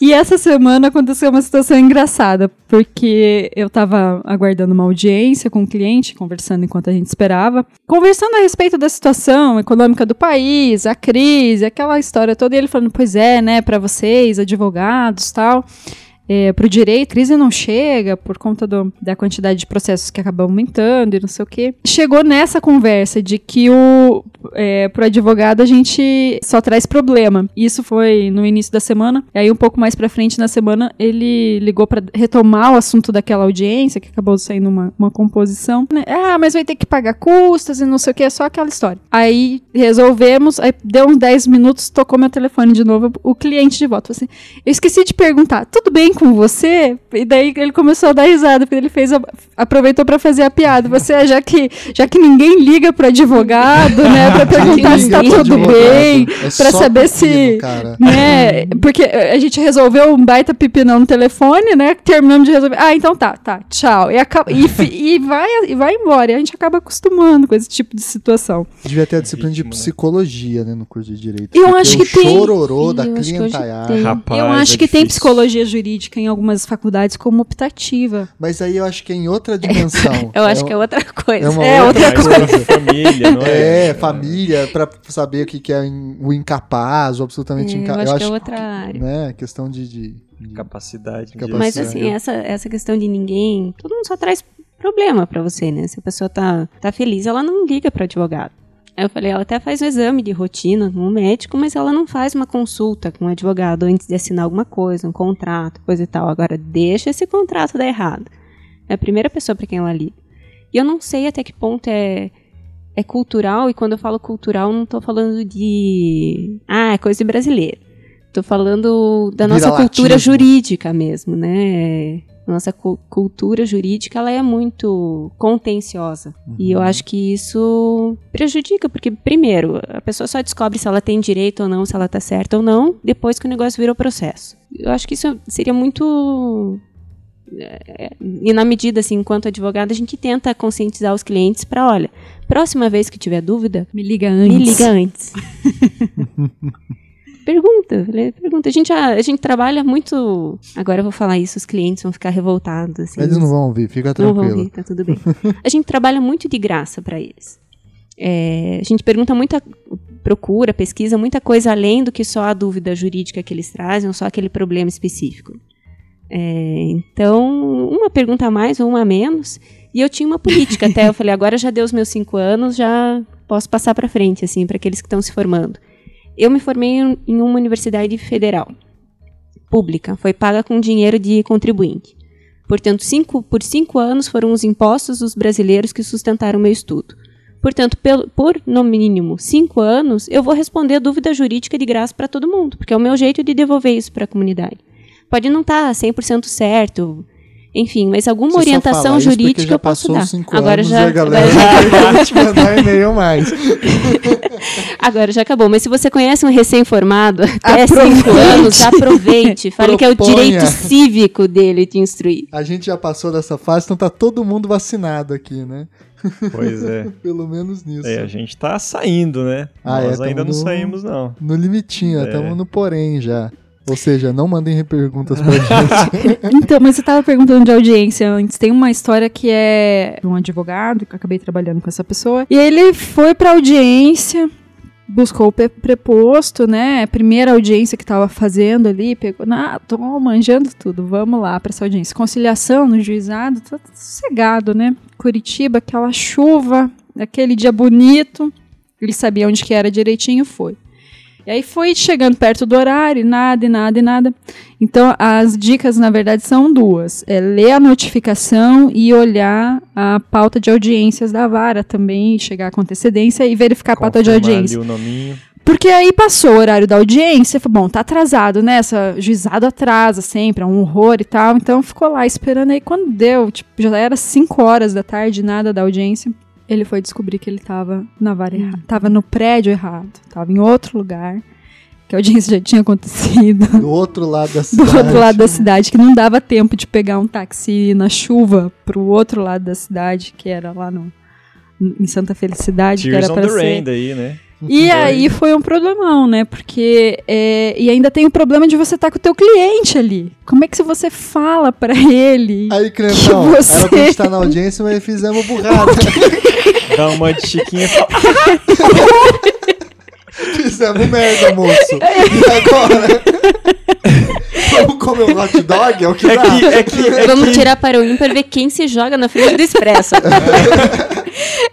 E essa semana aconteceu uma situação engraçada, porque eu tava aguardando uma audiência com um cliente, conversando enquanto a gente esperava, conversando a respeito da situação econômica do país, a crise, aquela história toda, e ele falando, pois é, né, para vocês, advogados, tal é, para o direito, a crise não chega por conta do, da quantidade de processos que acabam aumentando e não sei o quê. Chegou nessa conversa de que o é, pro advogado a gente só traz problema. Isso foi no início da semana. E aí um pouco mais para frente na semana ele ligou para retomar o assunto daquela audiência que acabou saindo uma, uma composição. Né? Ah, mas vai ter que pagar custas e não sei o que, é só aquela história. Aí resolvemos, aí deu uns 10 minutos, tocou meu telefone de novo, o cliente de volta. Assim, eu esqueci de perguntar, tudo bem com você? E daí ele começou a dar risada, porque ele fez a, aproveitou para fazer a piada. Você, já que, já que ninguém liga pro advogado, né, para perguntar se tá tudo bem, é para saber se, cara. né, porque a gente resolveu um baita pipinão no telefone, né, terminamos de resolver. Ah, então tá, tá, tchau. E, acaba, e, e, vai, e vai embora. E a gente acaba acostumando com esse tipo de situação. Devia ter a disciplina de né? psicologia, né, no curso de direito. Eu acho que tem. chororô da clientaiada. Eu acho que tem psicologia jurídica em algumas faculdades como optativa. Mas aí eu acho que é em outra dimensão. eu acho é que é outra coisa. É, uma é outra, outra coisa. família, não é? É, família, para saber o que é o incapaz, o absolutamente é, incapaz. Eu acho, eu acho que é outra área. Né, questão de, de, de capacidade. capacidade. Mas assim, essa, essa questão de ninguém, todo mundo só traz problema para você, né? Se a pessoa tá, tá feliz, ela não liga para advogado. Eu falei, ela até faz um exame de rotina com um médico, mas ela não faz uma consulta com um advogado antes de assinar alguma coisa, um contrato, coisa e tal. Agora, deixa esse contrato dar errado. É a primeira pessoa para quem ela liga. E eu não sei até que ponto é, é cultural, e quando eu falo cultural, não estou falando de. Ah, é coisa de brasileiro. Estou falando da nossa cultura jurídica mesmo, né? Nossa cultura jurídica ela é muito contenciosa. Uhum. E eu acho que isso prejudica, porque, primeiro, a pessoa só descobre se ela tem direito ou não, se ela está certa ou não, depois que o negócio virou processo. Eu acho que isso seria muito. É, e na medida, assim, enquanto advogada, a gente tenta conscientizar os clientes para, olha, próxima vez que tiver dúvida, me liga antes. Me liga antes. Pergunta, pergunta. A gente, a, a, gente trabalha muito. Agora eu vou falar isso, os clientes vão ficar revoltados. Assim, eles não vão ouvir, fica tranquilo. Não vão ouvir, tá tudo bem. a gente trabalha muito de graça para eles. É, a gente pergunta muita. procura, pesquisa muita coisa além do que só a dúvida jurídica que eles trazem, ou só aquele problema específico. É, então, uma pergunta a mais ou uma a menos. E eu tinha uma política até. Eu falei, agora já deu os meus cinco anos, já posso passar para frente, assim, para aqueles que estão se formando. Eu me formei em uma universidade federal, pública, foi paga com dinheiro de contribuinte. Portanto, cinco, por cinco anos foram os impostos dos brasileiros que sustentaram meu estudo. Portanto, pelo, por no mínimo cinco anos, eu vou responder dúvida jurídica de graça para todo mundo, porque é o meu jeito de devolver isso para a comunidade. Pode não estar tá 100% certo, enfim, mas alguma Você orientação jurídica eu posso dar. Agora já, a galera agora já... te mandar e-mail mais. agora já acabou. Mas se você conhece um recém-formado até cinco anos, aproveite. Fale que é o direito cívico dele te instruir. A gente já passou dessa fase, então tá todo mundo vacinado aqui, né? Pois é. Pelo menos nisso. É, a gente tá saindo, né? Ah, é, Nós é, ainda não saímos, não. No limitinho, estamos é. no porém já. Ou seja, não mandem perguntas pra gente. então, mas você estava perguntando de audiência antes. Tem uma história que é um advogado, que eu acabei trabalhando com essa pessoa. E ele foi pra audiência, buscou o preposto, né? Primeira audiência que estava fazendo ali, pegou, ah, tô manjando tudo, vamos lá para essa audiência. Conciliação no juizado, tá sossegado, né? Curitiba, aquela chuva, aquele dia bonito, ele sabia onde que era direitinho, foi. E aí foi chegando perto do horário, e nada, e nada, e nada. Então, as dicas, na verdade, são duas. É ler a notificação e olhar a pauta de audiências da vara também, chegar com antecedência e verificar a pauta de audiência. o nominho. Porque aí passou o horário da audiência, bom, tá atrasado, né? Essa juizado atrasa sempre, é um horror e tal. Então ficou lá esperando aí. Quando deu, tipo, já era 5 horas da tarde, nada da audiência. Ele foi descobrir que ele tava na vara errada. Tava no prédio errado. Tava em outro lugar. Que a audiência já tinha acontecido. Do outro lado da cidade. Do outro lado da cidade, que não dava tempo de pegar um táxi na chuva pro outro lado da cidade, que era lá no, em Santa Felicidade. Tears que era on the ser... rain daí, né? E aí foi um problemão, né? Porque é, e ainda tem o problema de você estar tá com o teu cliente ali. Como é que se você fala para ele? Aí, Crentão, você... era pra gente estar na audiência, mas fizemos burrada. Dá uma de chiquinha. fizemos merda, moço. E agora? Vamos comer um hot dog? É o que é dá. Que, é que, é Vamos que... tirar para o ímpar ver quem se joga na frente do expresso.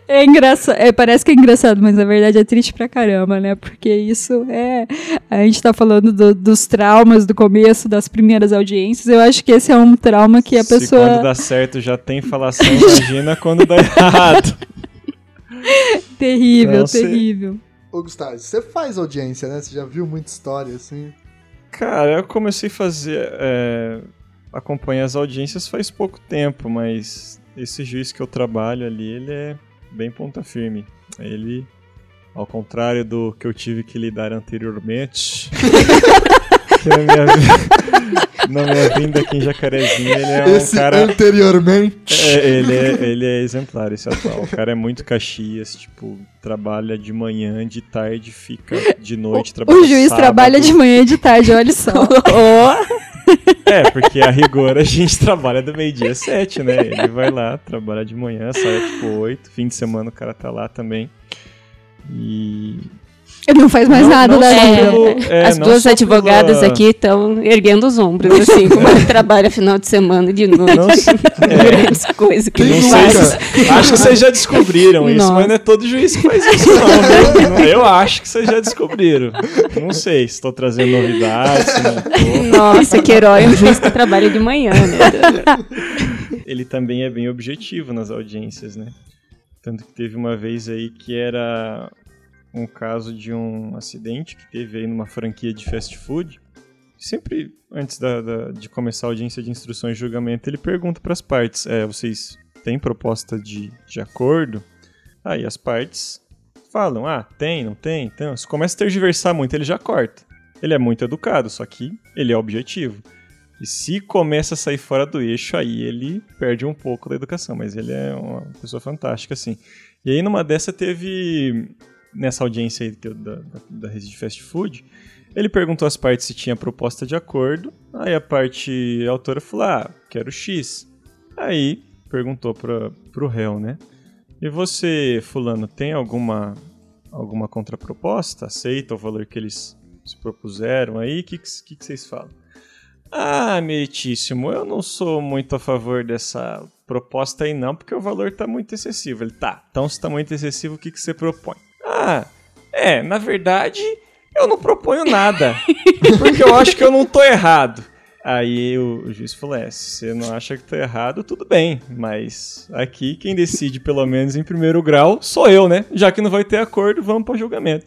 É engraçado, é, parece que é engraçado, mas na verdade é triste pra caramba, né? Porque isso é. A gente tá falando do, dos traumas do começo, das primeiras audiências. Eu acho que esse é um trauma que a Se pessoa. quando dá certo já tem falação, imagina quando dá errado. terrível, então, terrível. Ô, Gustavo, você faz audiência, né? Você já viu muita história assim? Cara, eu comecei a fazer. É, acompanhar as audiências faz pouco tempo, mas esse juiz que eu trabalho ali, ele é bem ponta firme. Ele, ao contrário do que eu tive que lidar anteriormente, que na minha, na minha vinda aqui em Jacarezinho, ele é um esse cara... anteriormente... É, ele, é, ele é exemplar, esse atual. O cara é muito caxias, tipo, trabalha de manhã, de tarde, fica de noite, trabalha O juiz sábado. trabalha de manhã e de tarde, olha só. É, porque a rigor a gente trabalha do meio-dia às sete, né? Ele vai lá, trabalha de manhã, sai tipo oito, fim de semana o cara tá lá também. E ele não faz mais não, nada não da vida. É, As duas advogadas pela... aqui estão erguendo os ombros, assim, como ele trabalha final de semana de noite. Não, é. coisas que não sei, Acho que vocês já descobriram isso, mas não é todo juiz que faz isso, não. Eu acho que vocês já descobriram. Não sei se estou trazendo novidades. Nossa, que herói, um juiz que trabalha de manhã, né? Ele também é bem objetivo nas audiências, né? Tanto que teve uma vez aí que era um caso de um acidente que teve aí numa franquia de fast food. Sempre antes da, da, de começar a audiência de instruções de julgamento, ele pergunta para as partes: é, vocês têm proposta de, de acordo? Aí as partes falam: ah, tem, não tem. Então, se começa a tergiversar muito, ele já corta. Ele é muito educado, só que ele é objetivo. E se começa a sair fora do eixo, aí ele perde um pouco da educação, mas ele é uma pessoa fantástica, assim. E aí numa dessa teve nessa audiência aí da, da, da rede de fast food, ele perguntou às partes se tinha proposta de acordo. Aí a parte a autora falou: Ah, quero X. Aí perguntou para pro réu, né? E você, Fulano, tem alguma, alguma contraproposta? Aceita o valor que eles se propuseram aí? O que, que, que vocês falam? Ah, meritíssimo, eu não sou muito a favor dessa proposta aí não, porque o valor tá muito excessivo. Ele, tá, então se tá muito excessivo, o que, que você propõe? Ah, é, na verdade, eu não proponho nada. porque eu acho que eu não tô errado. Aí o, juiz falou: é, se você não acha que tá errado, tudo bem. Mas aqui quem decide, pelo menos em primeiro grau, sou eu, né? Já que não vai ter acordo, vamos para julgamento.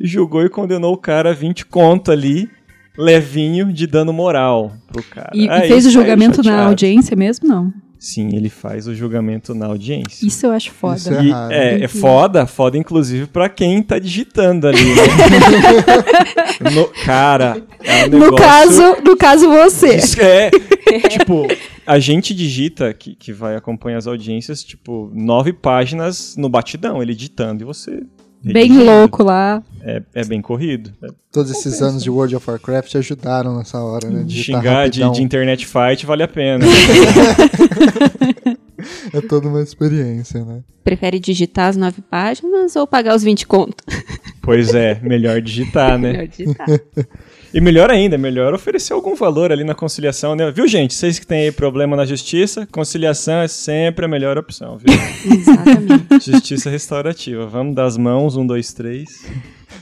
E julgou e condenou o cara a 20 conto ali, levinho, de dano moral pro cara. E, e fez o julgamento na audiência mesmo, não? Sim, ele faz o julgamento na audiência. Isso eu acho foda. Isso é, e, é, é, foda, foda inclusive para quem tá digitando ali, né? no, cara, é um negócio... No caso, no caso você. É, tipo, a gente digita, que, que vai acompanhar as audiências, tipo, nove páginas no batidão, ele digitando, e você Bem louco lá. É, é bem corrido. É Todos esses anos de World of Warcraft ajudaram nessa hora, né? De Xingar de, de, internet fight vale a pena. é toda uma experiência, né? Prefere digitar as nove páginas ou pagar os 20 contos? Pois é, melhor digitar, né? melhor digitar. E melhor ainda, melhor oferecer algum valor ali na conciliação, né? Viu, gente? Vocês que têm aí problema na justiça, conciliação é sempre a melhor opção, viu? Exatamente. Justiça restaurativa. Vamos dar as mãos, um, dois, três.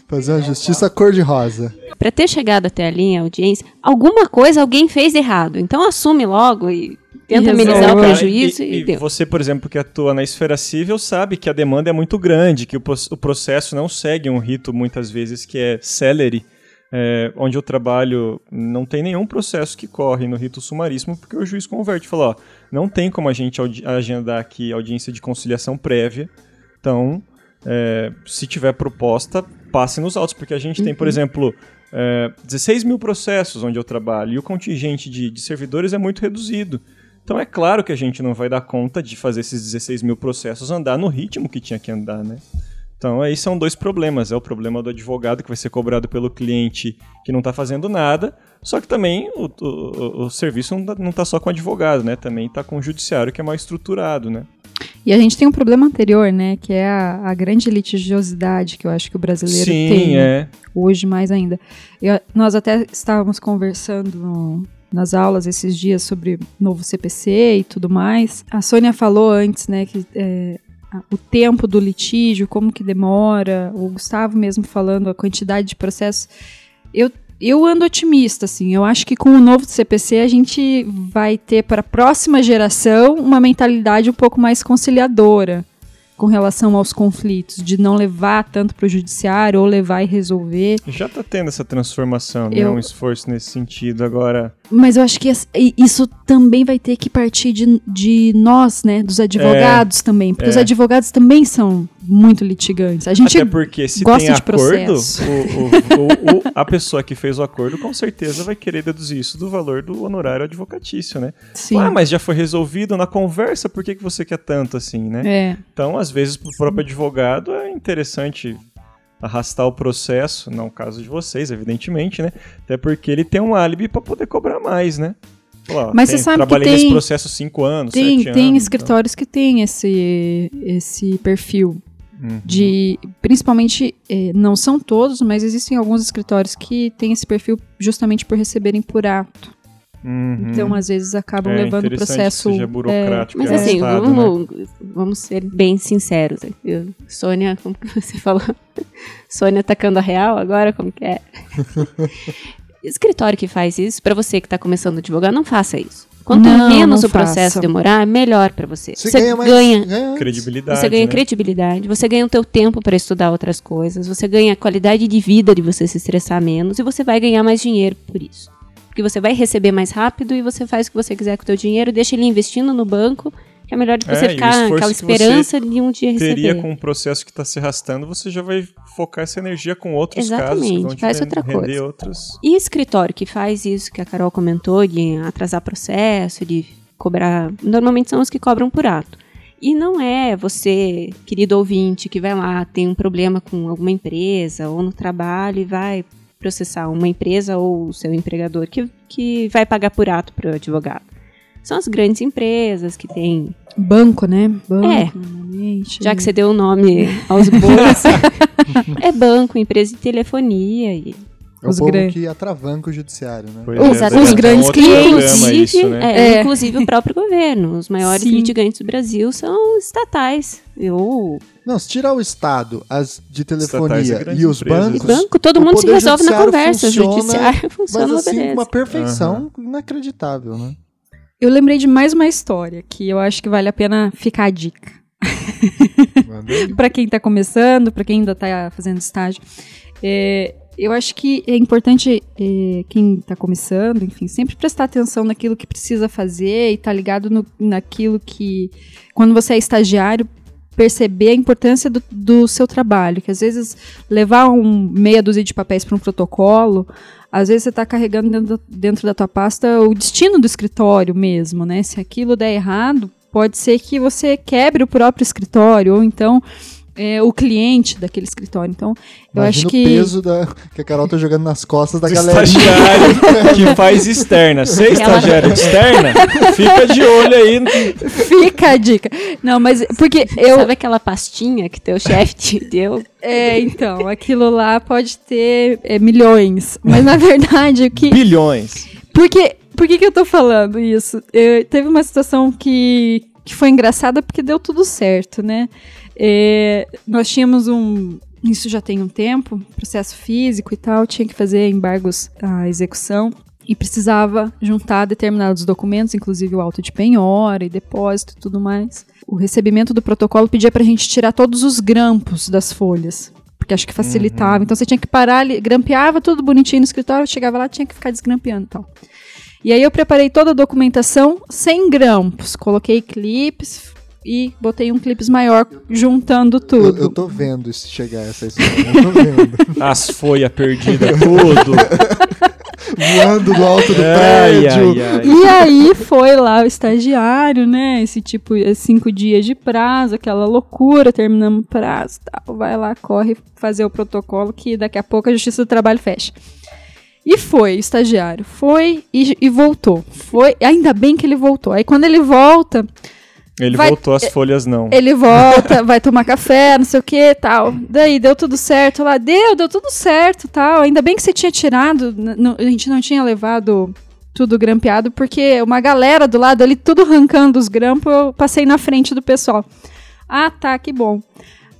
Fazer uma justiça cor-de-rosa. Para ter chegado até ali, a audiência, alguma coisa alguém fez errado. Então assume logo e tenta amenizar o prejuízo e, e, e você, por exemplo, que atua na esfera civil, sabe que a demanda é muito grande, que o, o processo não segue um rito muitas vezes que é celery. É, onde eu trabalho, não tem nenhum processo que corre no rito sumaríssimo, porque o juiz converte e fala, ó, não tem como a gente agendar aqui audiência de conciliação prévia, então, é, se tiver proposta, passe nos autos, porque a gente uhum. tem, por uhum. exemplo, é, 16 mil processos onde eu trabalho e o contingente de, de servidores é muito reduzido. Então é claro que a gente não vai dar conta de fazer esses 16 mil processos andar no ritmo que tinha que andar, né? Então aí são dois problemas. É o problema do advogado que vai ser cobrado pelo cliente que não está fazendo nada, só que também o, o, o serviço não está só com o advogado, né? Também está com o judiciário que é mais estruturado, né? E a gente tem um problema anterior, né? Que é a, a grande litigiosidade que eu acho que o brasileiro Sim, tem. É. Hoje mais ainda. Eu, nós até estávamos conversando no, nas aulas esses dias sobre novo CPC e tudo mais. A Sônia falou antes, né, que é, o tempo do litígio, como que demora, o Gustavo mesmo falando a quantidade de processos. Eu, eu ando otimista, assim. Eu acho que com o novo CPC a gente vai ter para a próxima geração uma mentalidade um pouco mais conciliadora com relação aos conflitos, de não levar tanto para o judiciário ou levar e resolver. Já está tendo essa transformação, né? eu... né? Um esforço nesse sentido agora. Mas eu acho que isso também vai ter que partir de, de nós, né? Dos advogados é, também, porque é. os advogados também são muito litigantes. A gente Até porque se gosta tem de acordo, o, o, o, a pessoa que fez o acordo com certeza vai querer deduzir isso do valor do honorário advocatício, né? Sim. Ah, mas já foi resolvido na conversa, por que, que você quer tanto assim, né? É. Então, às vezes, para o próprio advogado é interessante arrastar o processo, não o caso de vocês, evidentemente, né? Até porque ele tem um álibi para poder cobrar mais, né? Lá, Mas tem, você sabe trabalhei que tem, nesse processo cinco anos, tem, sete tem anos, escritórios então. que têm esse, esse perfil. Uhum. De, principalmente, eh, não são todos, mas existem alguns escritórios que têm esse perfil justamente por receberem por ato. Uhum. Então, às vezes, acabam é, levando o processo. seja burocrático. É, mas assim, vamos, né? vamos ser bem sinceros. Eu, Sônia, como que você falou? Sônia atacando a real agora? Como que é? Escritório que faz isso, para você que está começando a advogar, não faça isso. Quanto não, menos não o processo faça. demorar, melhor para você. Você, você ganha, mais, ganha, ganha credibilidade. Você ganha né? credibilidade, você ganha o teu tempo para estudar outras coisas, você ganha a qualidade de vida de você se estressar menos e você vai ganhar mais dinheiro por isso. Porque você vai receber mais rápido e você faz o que você quiser com o teu dinheiro, deixa ele investindo no banco é melhor de você é, ficar aquela esperança de um dia receber. teria com o processo que está se arrastando, você já vai focar essa energia com outros Exatamente, casos que vão faz outra coisa. outros. E escritório que faz isso que a Carol comentou, de atrasar processo, de cobrar... Normalmente são os que cobram por ato. E não é você, querido ouvinte, que vai lá, tem um problema com alguma empresa ou no trabalho e vai processar uma empresa ou o seu empregador que, que vai pagar por ato para o advogado são as grandes empresas que têm. Banco, né? Banco, é. Já que você deu o nome aos bois. é banco, empresa de telefonia e. É os o povo grandes. que atravanca o judiciário, né? Os, é, os grandes clientes. Inclusive, né? é, é. inclusive o próprio governo. Os maiores Sim. litigantes do Brasil são estatais. Eu... Não, se tirar o Estado, as de telefonia é e os bancos. E banco, todo mundo se resolve na conversa. Funciona, o judiciário funciona mas, assim, uma perfeição uhum. inacreditável, né? Eu lembrei de mais uma história que eu acho que vale a pena ficar a dica. para quem está começando, para quem ainda está fazendo estágio. É, eu acho que é importante é, quem está começando, enfim, sempre prestar atenção naquilo que precisa fazer e estar tá ligado no, naquilo que, quando você é estagiário, perceber a importância do, do seu trabalho. Que às vezes levar um meia dúzia de papéis para um protocolo às vezes você está carregando dentro, dentro da tua pasta o destino do escritório mesmo, né? Se aquilo der errado, pode ser que você quebre o próprio escritório, ou então é, o cliente daquele escritório. Então, eu acho que. o peso da, que a Carol tá jogando nas costas da Do galera. Estagiário que faz externa. Você é estagiário externa, fica de olho aí. Fica a dica. Não, mas porque eu. Sabe aquela pastinha que teu chefe te deu? É, então, aquilo lá pode ter é, milhões. Mas na verdade, o que. Bilhões. Porque. Por que, que eu tô falando isso? Eu, teve uma situação que, que foi engraçada porque deu tudo certo, né? É, nós tínhamos um. Isso já tem um tempo, processo físico e tal, tinha que fazer embargos à execução. e precisava juntar determinados documentos, inclusive o auto de penhora e depósito e tudo mais. O recebimento do protocolo pedia para a gente tirar todos os grampos das folhas, porque acho que facilitava. Uhum. Então você tinha que parar, grampeava tudo bonitinho no escritório, chegava lá tinha que ficar desgrampeando e tal. E aí eu preparei toda a documentação sem grampos, coloquei clipes, e botei um clipes maior juntando tudo. Eu, eu tô vendo isso chegar essa história. Eu tô vendo. As folhas perdidas, tudo. Voando do alto do ai, prédio. Ai, ai. E aí foi lá o estagiário, né? Esse tipo, cinco dias de prazo, aquela loucura, terminamos o prazo tal. Vai lá, corre fazer o protocolo que daqui a pouco a Justiça do Trabalho fecha. E foi, o estagiário. Foi e, e voltou. Foi, ainda bem que ele voltou. Aí quando ele volta, ele vai, voltou, as folhas não. Ele volta, vai tomar café, não sei o que tal. Daí deu tudo certo lá. Deu, deu tudo certo tal. Ainda bem que você tinha tirado. a gente não tinha levado tudo grampeado, porque uma galera do lado ali, tudo arrancando os grampos, eu passei na frente do pessoal. Ah, tá, que bom.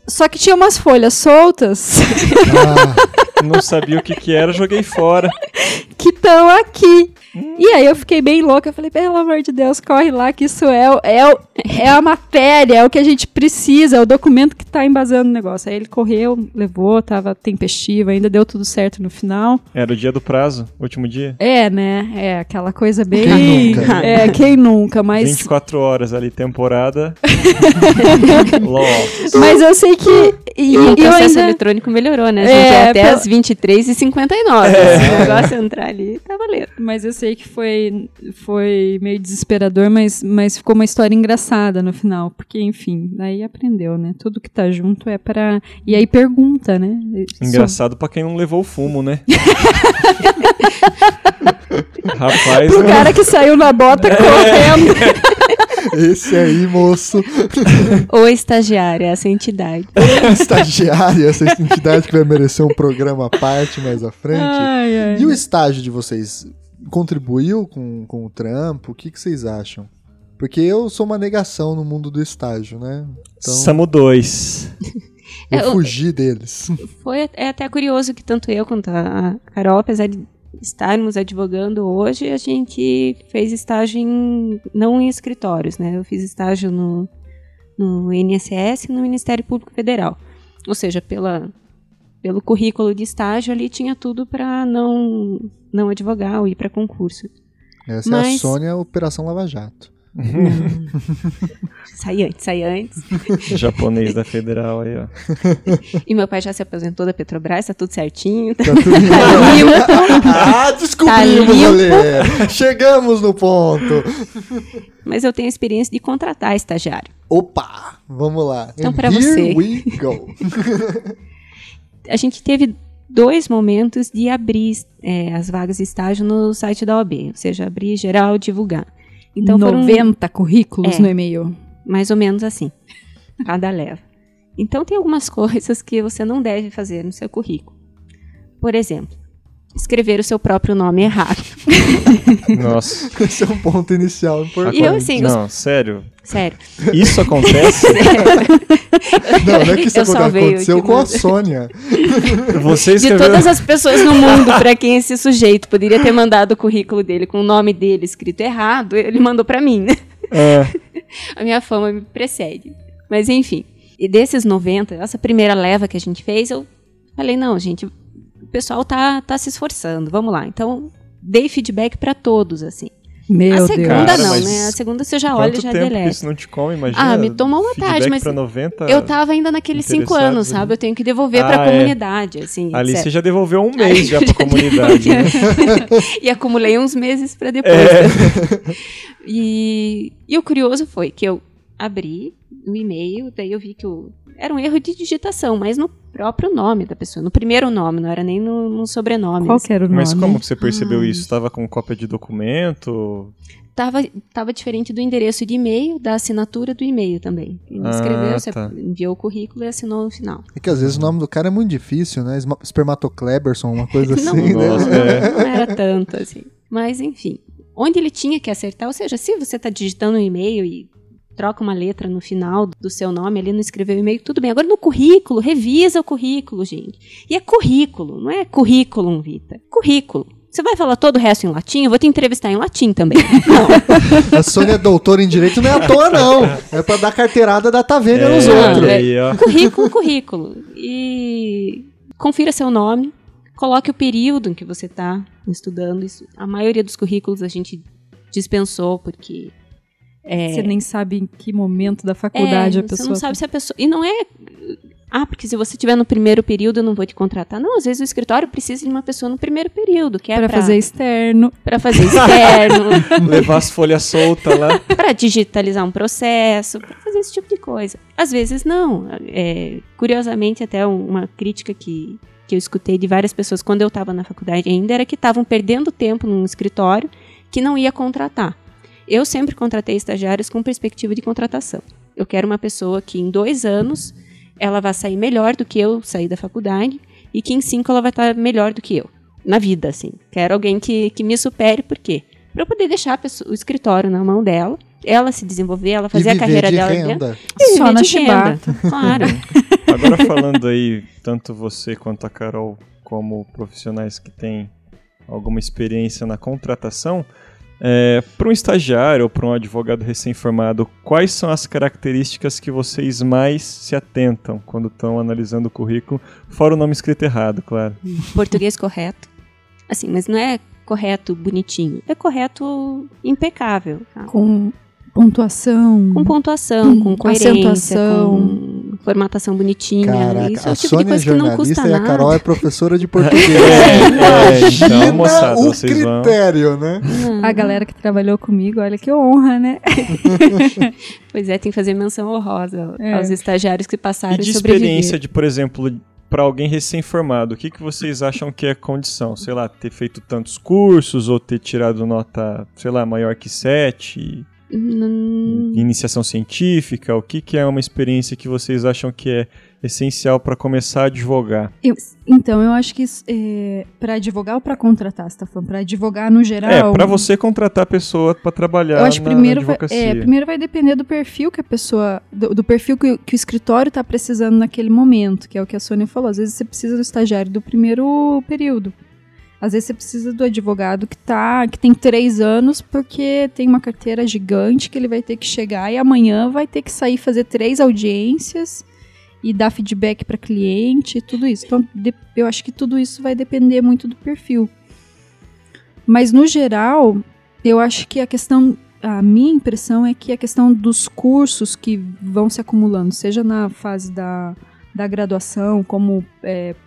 Só que tinha umas folhas soltas. Ah, não sabia o que, que era, joguei fora. que estão aqui. E aí eu fiquei bem louca, eu falei, pelo amor de Deus, corre lá que isso é, é, é a matéria, é o que a gente precisa, é o documento que está embasando o negócio. Aí ele correu, levou, tava tempestivo, ainda deu tudo certo no final. Era o dia do prazo, último dia? É, né? É, aquela coisa bem... Quem nunca? É, quem nunca, mas... 24 horas ali, temporada. mas eu sei que... E, e o processo ainda... eletrônico melhorou, né? A gente é, até pela... as 23h59. É. Se o negócio entrar ali, tá valendo. Mas eu sei que foi, foi meio desesperador, mas, mas ficou uma história engraçada no final. Porque, enfim, aí aprendeu, né? Tudo que tá junto é para E aí pergunta, né? Engraçado Só... para quem não levou o fumo, né? Rapaz. Pro cara que saiu na bota é. correndo. Esse aí, moço. Ou estagiária, essa entidade. estagiária, essa entidade que vai merecer um programa à parte mais à frente. Ai, ai. E o estágio de vocês? contribuiu com, com o trampo? O que, que vocês acham? Porque eu sou uma negação no mundo do estágio, né? Então, Somos dois. Eu é, fugi deles. Foi é até curioso que tanto eu quanto a Carol, apesar de estarmos advogando hoje, a gente fez estágio em, não em escritórios, né? Eu fiz estágio no, no INSS e no Ministério Público Federal. Ou seja, pela, pelo currículo de estágio ali tinha tudo para não não advogar ou ir para concurso. Essa Mas... é a Sônia Operação Lava Jato. sai antes, sai antes. Japonês da Federal aí, ó. E meu pai já se aposentou da Petrobras, tá tudo certinho. Tá, tudo tá limpo. ah, descobrimos, tá Chegamos no ponto. Mas eu tenho experiência de contratar estagiário. Opa, vamos lá. Então, para você. we go. a gente teve dois momentos de abrir é, as vagas de estágio no site da OAB, ou seja, abrir geral, divulgar. Então 90 foram, currículos é, no e-mail. Mais ou menos assim, cada leva. Então tem algumas coisas que você não deve fazer no seu currículo. Por exemplo, escrever o seu próprio nome errado. Nossa. Esse é um ponto inicial importante. E eu, assim, não, os... sério? Sério. Isso acontece? não, não é que isso aconteceu com a Sônia. Você escreveu... De todas as pessoas no mundo para quem esse sujeito poderia ter mandado o currículo dele com o nome dele escrito errado, ele mandou para mim. É. A minha fama me precede. Mas enfim. E desses 90, essa primeira leva que a gente fez, eu falei, não, gente, pessoal tá, tá se esforçando, vamos lá. Então, dei feedback para todos, assim. Meu a segunda Deus. não, né? A segunda você já olha e já tempo deleta. isso não te come, imagina? Ah, me tomou uma tarde, mas 90 eu tava ainda naqueles cinco anos, sabe? Eu tenho que devolver ah, pra é. comunidade, assim. Ali você já devolveu um mês já pra comunidade, né? e acumulei uns meses pra depois. É. e, e o curioso foi que eu abri o e-mail, daí eu vi que o, era um erro de digitação, mas no próprio nome da pessoa, no primeiro nome, não era nem no, no sobrenome. Qual era o nome? Mas como você percebeu ah. isso? Estava com cópia de documento? Tava, tava diferente do endereço de e-mail, da assinatura do e-mail também. Ele ah, escreveu, você tá. enviou o currículo e assinou no final. É que às vezes o nome do cara é muito difícil, né? Spermatocleberson, uma coisa assim, não, né? É. Não era tanto, assim. Mas, enfim. Onde ele tinha que acertar, ou seja, se você está digitando um e-mail e troca uma letra no final do seu nome, ali não escreveu e-mail, tudo bem. Agora no currículo, revisa o currículo, gente. E é currículo, não é currículo, Vita. Currículo. Você vai falar todo o resto em latim? Eu vou te entrevistar em latim também. Não. a Sônia é doutora em direito não é à toa, não. É para dar carteirada da Taverna é, nos outros. É, currículo, currículo. E confira seu nome, coloque o período em que você está estudando. Isso, a maioria dos currículos a gente dispensou porque é, você nem sabe em que momento da faculdade é, a pessoa. Você não sabe se a pessoa. E não é ah, porque se você estiver no primeiro período, eu não vou te contratar. Não, às vezes o escritório precisa de uma pessoa no primeiro período, que é para fazer externo. Para fazer externo. Levar as folhas soltas lá. para digitalizar um processo, para fazer esse tipo de coisa. Às vezes não. É, curiosamente, até uma crítica que, que eu escutei de várias pessoas quando eu estava na faculdade ainda era que estavam perdendo tempo num escritório que não ia contratar. Eu sempre contratei estagiários com perspectiva de contratação. Eu quero uma pessoa que em dois anos ela vai sair melhor do que eu sair da faculdade e que em cinco ela vai estar melhor do que eu. Na vida, assim. Quero alguém que, que me supere, por quê? Para eu poder deixar pessoa, o escritório na mão dela, ela se desenvolver, ela fazer a carreira de dela renda. E Só na chibata. Claro. Agora falando aí, tanto você quanto a Carol, como profissionais que têm alguma experiência na contratação, é, para um estagiário ou para um advogado recém-formado, quais são as características que vocês mais se atentam quando estão analisando o currículo, fora o nome escrito errado, claro? Português correto. Assim, mas não é correto bonitinho, é correto impecável. Tá? Com pontuação. Com pontuação, hum, com coerência, acentuação. com formatação bonitinha. Caraca, Isso é o tipo Sônia de coisa é jornalista que não custa e nada. a Carol é professora de português. é, então, moçada, o vocês vão... critério, né? Hum. A galera que trabalhou comigo, olha que honra, né? pois é, tem que fazer menção honrosa É. aos estagiários que passaram E de experiência de, por exemplo, para alguém recém-formado, o que, que vocês acham que é condição? Sei lá, ter feito tantos cursos ou ter tirado nota, sei lá, maior que 7? Hum, Iniciação científica? O que, que é uma experiência que vocês acham que é essencial para começar a advogar? Eu- então, eu acho que é, para advogar ou para contratar, você tá falando? Para advogar no geral. É, para você contratar a pessoa para trabalhar Eu acho na, primeiro na vai, advocacia. é, primeiro vai depender do perfil que a pessoa. Do, do perfil que, o- que o escritório está precisando naquele momento, que é o que a Sônia falou. Às vezes você precisa do estagiário do primeiro período. Às vezes você precisa do advogado que tá, que tem três anos, porque tem uma carteira gigante que ele vai ter que chegar e amanhã vai ter que sair fazer três audiências e dar feedback para cliente e tudo isso. Então, eu acho que tudo isso vai depender muito do perfil. Mas no geral, eu acho que a questão, a minha impressão é que a questão dos cursos que vão se acumulando, seja na fase da, da graduação, como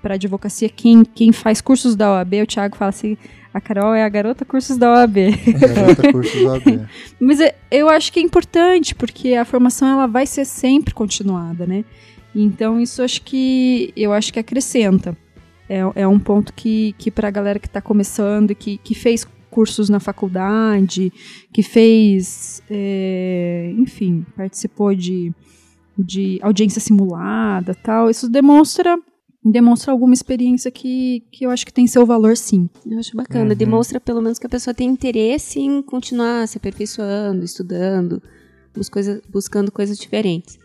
para advocacia, quem, quem faz cursos da OAB, o Thiago fala assim, a Carol é a garota cursos da OAB. Garota cursos AB. Mas é- eu acho que é importante, porque a formação ela vai ser sempre continuada, né? Então isso acho que eu acho que acrescenta. É, é um ponto que, que para a galera que está começando que, que fez cursos na faculdade, que fez, é, enfim, participou de, de audiência simulada tal, isso demonstra demonstra alguma experiência que, que eu acho que tem seu valor sim. Eu acho bacana. Uhum. Demonstra pelo menos que a pessoa tem interesse em continuar se aperfeiçoando, estudando, bus- coisa- buscando coisas diferentes.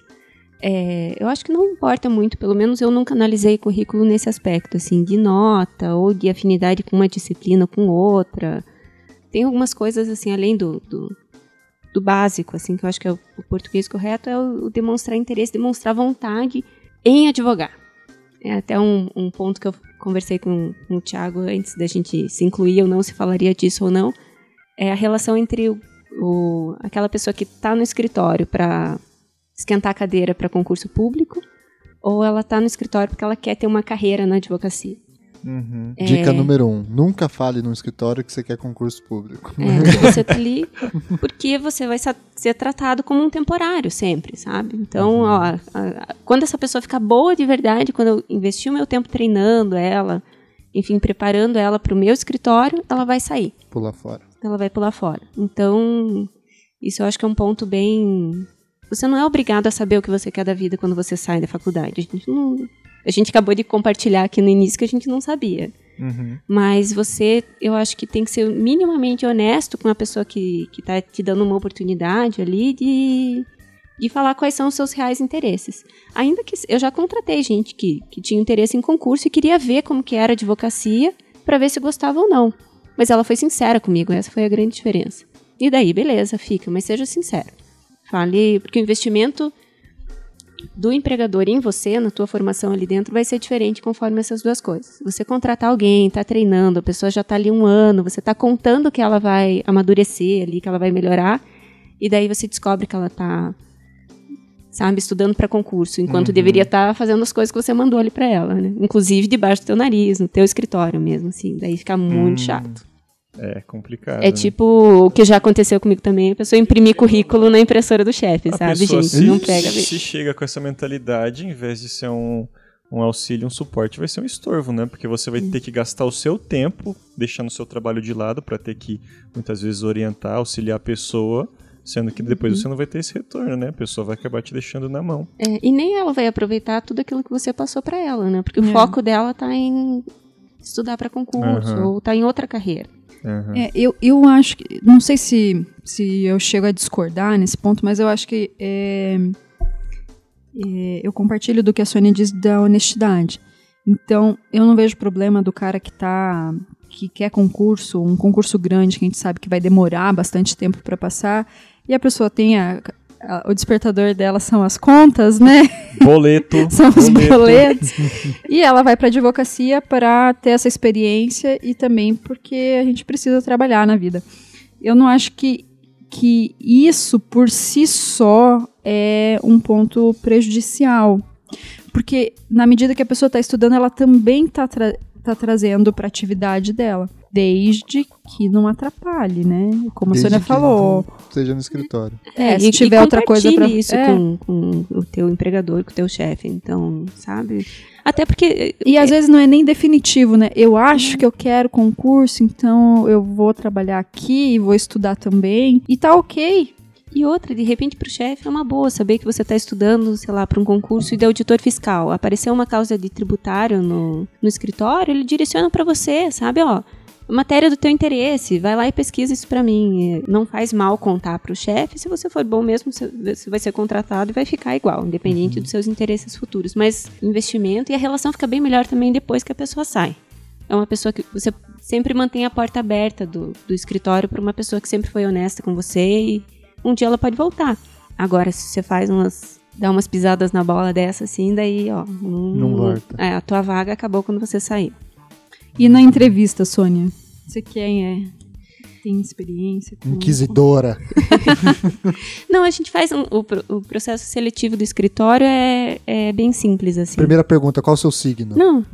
É, eu acho que não importa muito, pelo menos eu nunca analisei currículo nesse aspecto, assim, de nota ou de afinidade com uma disciplina ou com outra. Tem algumas coisas, assim, além do, do, do básico, assim, que eu acho que é o, o português correto, é o, o demonstrar interesse, demonstrar vontade em advogar. É até um, um ponto que eu conversei com, com o Thiago antes da gente se incluir ou não, se falaria disso ou não, é a relação entre o, o- aquela pessoa que está no escritório para esquentar a cadeira para concurso público ou ela está no escritório porque ela quer ter uma carreira na advocacia. Uhum. Dica É. número um: nunca fale no escritório que você quer concurso público. É, que você tá ali porque você vai ser tratado como um temporário sempre, sabe? Então, ó, a- a- quando essa pessoa ficar boa de verdade, quando eu investir o meu tempo treinando ela, enfim, preparando ela para o meu escritório, ela vai sair. Pula fora. ela vai pular fora. Então, isso eu acho que é um ponto bem. Você não é obrigado a saber o que você quer da vida quando você sai da faculdade. A gente, não... a gente acabou de compartilhar aqui no início que a gente não sabia. Uhum. Mas você, eu acho que tem que ser minimamente honesto com a pessoa que, que tá te dando uma oportunidade ali de, de falar quais são os seus reais interesses. Ainda que eu já contratei gente que, que tinha interesse em concurso e queria ver como que era a advocacia para ver se gostava ou não. Mas ela foi sincera comigo, essa foi a grande diferença. E daí, beleza, fica, mas seja sincero. Fale, porque o investimento do empregador em você, na tua formação ali dentro, vai ser diferente conforme essas duas coisas. Você contratar alguém, está treinando, a pessoa já está ali um ano, você está contando que ela vai amadurecer ali, que ela vai melhorar, e daí você descobre que ela está sabe, estudando para concurso, enquanto uhum. deveria estar tá fazendo as coisas que você mandou ali para ela, né? Inclusive debaixo do teu nariz, no teu escritório mesmo, assim. Daí fica muito hum. chato. É complicado. É né? tipo o que já aconteceu comigo também, a pessoa imprimir currículo na impressora do chefe, sabe, gente? Se, não pega. Se chega com essa mentalidade, em vez de ser um, um auxílio, um suporte, vai ser um estorvo, né? Porque você vai ter que gastar o seu tempo, deixando o seu trabalho de lado para ter que muitas vezes orientar, auxiliar a pessoa Sendo que depois uhum. você não vai ter esse retorno, né? A pessoa vai acabar te deixando na mão. É, e nem ela vai aproveitar tudo aquilo que você passou para ela, né? Porque é. o foco dela tá em estudar para concurso uhum. ou tá em outra carreira. Uhum. É, eu, eu acho que. Não sei se, se eu chego a discordar nesse ponto, mas eu acho que. É, é, eu compartilho do que a Sônia diz da honestidade. Então, eu não vejo problema do cara que tá que quer concurso, um concurso grande que a gente sabe que vai demorar bastante tempo para passar, e a pessoa tem a, o despertador dela são as contas, né? Boleto. são os boletos. e ela vai para advocacia para ter essa experiência e também porque a gente precisa trabalhar na vida. Eu não acho que que isso por si só é um ponto prejudicial. Porque na medida que a pessoa está estudando, ela também está tra tá trazendo para atividade dela. Desde que não atrapalhe, né? Como desde a Sônia falou. Seja no escritório. É, é se tiver outra coisa para isso é. com, com o teu empregador, com o teu chefe. Então, sabe? Até porque. E às vezes não é nem definitivo, né? Eu acho que eu quero concurso, então eu vou trabalhar aqui e vou estudar também. E tá ok. E outra, de repente, para o chefe é uma boa saber que você está estudando, sei lá, para um concurso de auditor fiscal. Apareceu uma causa de tributário no, no escritório, ele direciona para você, sabe? Ó, matéria do teu interesse, vai lá e pesquisa isso para mim. Não faz mal contar para o chefe. Se você for bom mesmo, você vai ser contratado e vai ficar igual, independente uhum. dos seus interesses futuros. Mas investimento e a relação fica bem melhor também depois que a pessoa sai. É uma pessoa que você sempre mantém a porta aberta do, do escritório para uma pessoa que sempre foi honesta com você e um dia ela pode voltar. Agora, se você faz umas. dá umas pisadas na bola dessa, assim, daí, ó. Não, não volta. É, a tua vaga acabou quando você sair. E na entrevista, Sônia? Você quem é? Tem experiência? Com... Inquisidora. não, a gente faz. Um, o, o, processo seletivo do escritório é, é bem simples, assim. Primeira pergunta: qual o seu signo? Não.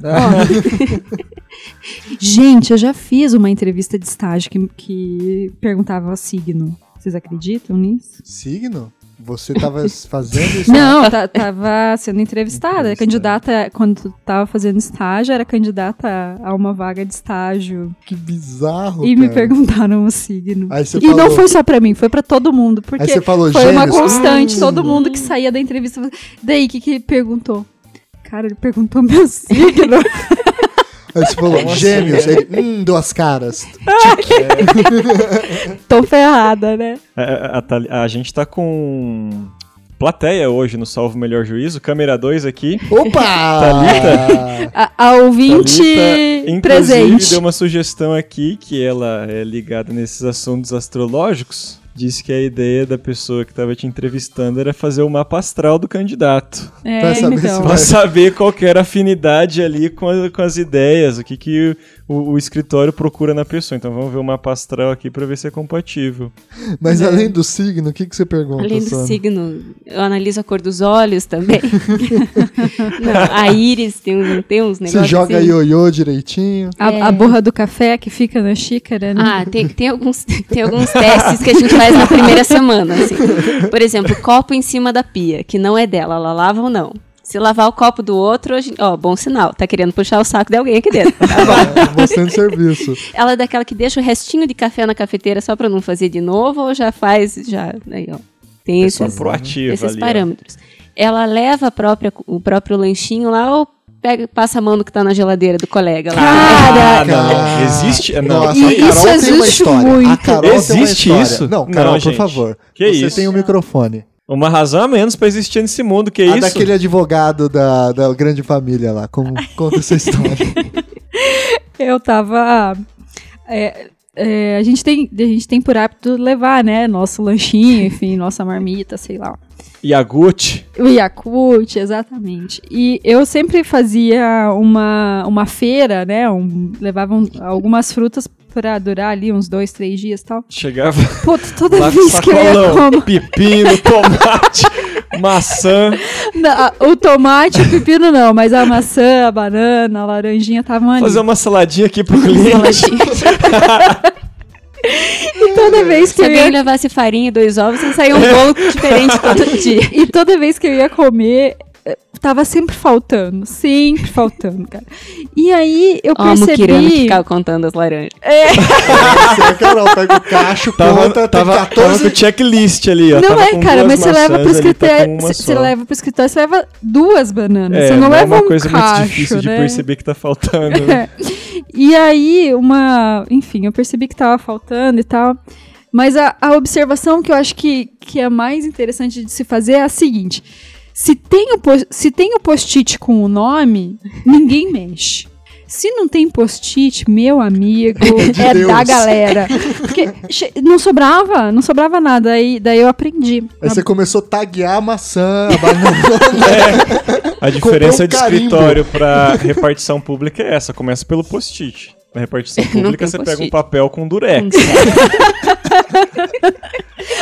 gente, eu já fiz uma entrevista de estágio que, que perguntava o signo. Vocês acreditam nisso? Signo? Você estava fazendo isso? Não, estava sendo entrevistada. Candidata, quando estava fazendo estágio, era candidata a uma vaga de estágio. Que bizarro. E cara. me perguntaram o signo. E falou... não foi só para mim, foi para todo mundo. Porque Aí você falou, foi uma constante. Todo mundo que saía da entrevista. Daí, o que, que perguntou? Cara, ele perguntou meu signo. Aí você falou, gêmeos. Assim? Ele, hum, duas caras. É. Tô ferrada, né? A, a, a, a, gente tá com plateia hoje no Salvo Melhor Juízo, câmera 2 aqui. Opa! Thalita. A, a ouvinte Thalita, presente. deu uma sugestão aqui que ela é ligada nesses assuntos astrológicos disse que a ideia da pessoa que estava te entrevistando era fazer o mapa astral do candidato. É, pra saber, então. pra saber qual era a afinidade ali com, a, com as ideias, o que, que o, o, escritório procura na pessoa. Então vamos ver o mapa astral aqui para ver se é compatível. Mas é. além do signo, o que, que você pergunta? Além do signo, eu analiso a cor dos olhos também. Não, a íris tem, um, tem uns negócios. Você joga assim. ioiô direitinho. A, é. a borra do café que fica na xícara, né? Ah, tem, tem, alguns, tem alguns testes que a gente faz na primeira semana. Assim. Por exemplo, copo em cima da pia, que não é dela, ela lava ou não. Se lavar o copo do outro, ó, bom sinal. Tá querendo puxar o saco de alguém aqui dentro. Tá bom. Bastante serviço. Ela é daquela que deixa o restinho de café na cafeteira só para não fazer de novo ou já faz, já, aí, ó. Tem esses, proativa esses ali, parâmetros. Ó. Ela leva própria, o próprio lanchinho lá ou pega, passa a mão no que tá na geladeira do colega lá. Cara, não. Existe? Não. Nossa, a Carol isso tem existe uma história. muito. A Carol existe tem uma isso? Não, Carol, não, por gente. favor. Que você isso? tem o um microfone. Uma razão a menos pra existir nesse mundo, que é a isso? daquele advogado da, da grande família lá. Como conta essa história? Eu tava É, é, a, gente tem, a gente tem por hábito levar, né? Nosso lanchinho, enfim, nossa marmita, sei lá. Yagut. O Yakult, exatamente. E eu sempre fazia uma, uma feira, né? Um, levavam algumas frutas pra durar ali uns dois, três dias e tal. Chegava. Puta, toda vez que eu ia comer. Pepino, tomate, maçã. Não, o tomate e o pepino não, mas a maçã, a banana, a laranjinha estavam ali. Fazer uma saladinha aqui pro cliente. E toda vez que Se eu ia... levasse farinha e dois ovos, sair um bolo diferente todo dia. E toda vez que eu ia comer, tava sempre faltando, sempre faltando, cara. E aí eu percebi... a que ficava contando as laranjas. É. É Carol, pega o cacho, tava, conta, tava, 14... tava com o checklist ali, ó. Não tava é, cara, mas você leva pro tá escritório, você leva pro escritório, você leva duas bananas, é, você não, leva é uma um coisa cacho, muito difícil né? de perceber que tá faltando. É. E aí, uma, enfim, eu percebi que tava faltando e tal. Mas a, a observação que eu acho que, que é mais interessante de se fazer é a seguinte: se tem o, se tem o post-it com o nome, ninguém mexe. Se não tem post-it, meu amigo, De é Deus. da galera. Porque não sobrava, não sobrava nada. Aí, daí eu aprendi. Aí você começou a taguear a maçã, a banana. É, a diferença um de escritório para repartição pública é essa, começa pelo post-it. Na repartição pública você pega um papel com durex.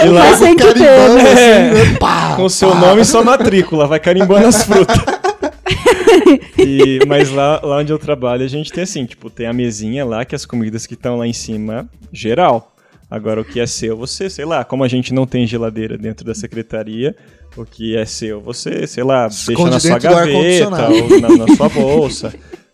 e lá Mas tem que ter, né? assim, pá, com o seu pá. nome e sua matrícula, vai carimbando as frutas. E, mas lá, lá onde eu trabalho, a gente tem assim, tipo, tem a mesinha lá, que as comidas que estão lá em cima, geral. Agora, o que é seu, você, sei lá, como a gente não tem geladeira dentro da secretaria, o que é seu, você, sei lá, Esconde deixa na sua gaveta ou na, na sua bolsa.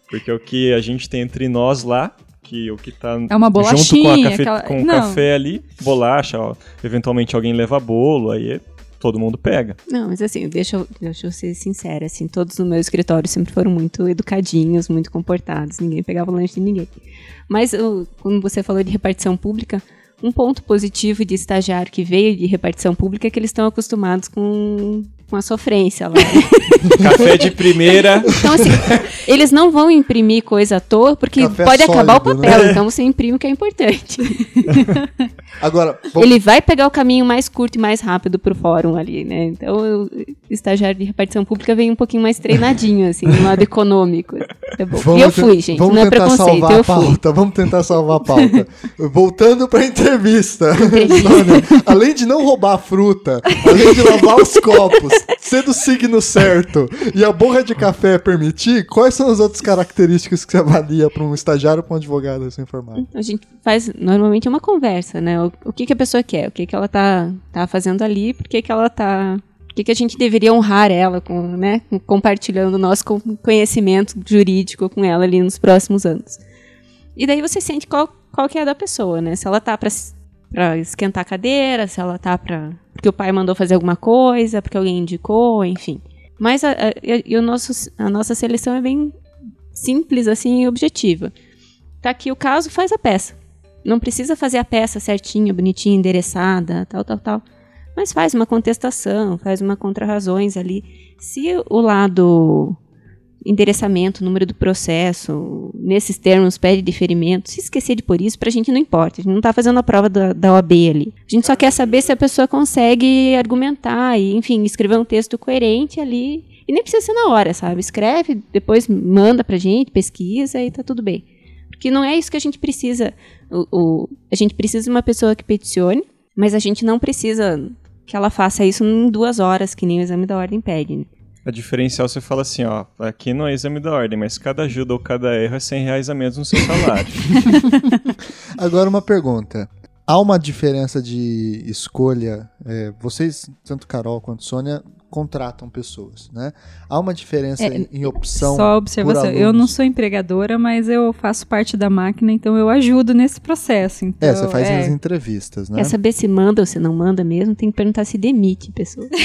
Porque o que a gente tem entre nós lá, que o que tá é uma junto com, café, aquela... com o café ali, bolacha, ó, eventualmente alguém leva bolo, aí todo mundo pega. Não, mas assim, deixa eu, deixa eu ser sincera, assim, todos no meu escritório sempre foram muito educadinhos, muito comportados, ninguém pegava lanche de ninguém. Mas quando você falou de repartição pública, um ponto positivo de estagiário que veio de repartição pública é que eles estão acostumados com com a sofrência lá. Café de primeira. Então, assim, eles não vão imprimir coisa à toa, porque Café pode sólido, acabar o papel. Né? Então, você imprime o que é importante. Agora, vamos... ele vai pegar o caminho mais curto e mais rápido pro fórum ali, né? Então, o estagiário de repartição pública vem um pouquinho mais treinadinho, assim, no lado econômico. É bom. E eu fui, gente. Vamos não é tentar preconceito, salvar eu a pauta. fui. Vamos tentar salvar a pauta. Voltando pra entrevista. Sônia, além de não roubar a fruta, além de lavar os copos, ser do signo certo e a borra de café permitir, quais são as outras características que você avalia para um estagiário ou para um advogado recém-formado? A gente faz normalmente uma conversa, né? O, o que, que a pessoa quer, o que, que ela tá, tá fazendo ali, por que, que ela tá. Por que, que a gente deveria honrar ela, com, né? Compartilhando o nosso conhecimento jurídico com ela ali nos próximos anos. E daí você sente qual, qual que é a da pessoa, né? Se ela tá para para esquentar a cadeira, se ela tá para porque o pai mandou fazer alguma coisa, porque alguém indicou, enfim. Mas a, a, e o nosso, a nossa seleção é bem simples assim e objetiva. Tá aqui o caso, faz a peça. Não precisa fazer a peça certinha, bonitinha, endereçada, tal, tal, tal. Mas faz uma contestação, faz uma contrarrazões ali. Se o lado endereçamento, número do processo, nesses termos pede deferimento, se esquecer de por isso, pra gente não importa. A gente não tá fazendo a prova da, da OAB ali. A gente só quer saber se a pessoa consegue argumentar e, enfim, escrever um texto coerente ali. E nem precisa ser na hora, sabe? Escreve, depois manda pra gente, pesquisa e tá tudo bem. Porque não é isso que a gente precisa. O, o, a gente precisa de uma pessoa que peticione, mas a gente não precisa que ela faça isso em duas horas, que nem o exame da ordem pede. Né? A diferencial você fala assim, ó, aqui não é exame da ordem, mas cada ajuda ou cada erro é 100 reais a menos no seu salário. Agora uma pergunta. Há uma diferença de escolha? É, vocês, tanto Carol quanto Sônia, contratam pessoas, né? Há uma diferença é, em opção. Só observação. eu não sou empregadora, mas eu faço parte da máquina, então eu ajudo nesse processo. Então, é, você faz é. as entrevistas, né? Quer saber se manda ou se não manda mesmo? Tem que perguntar se demite pessoa.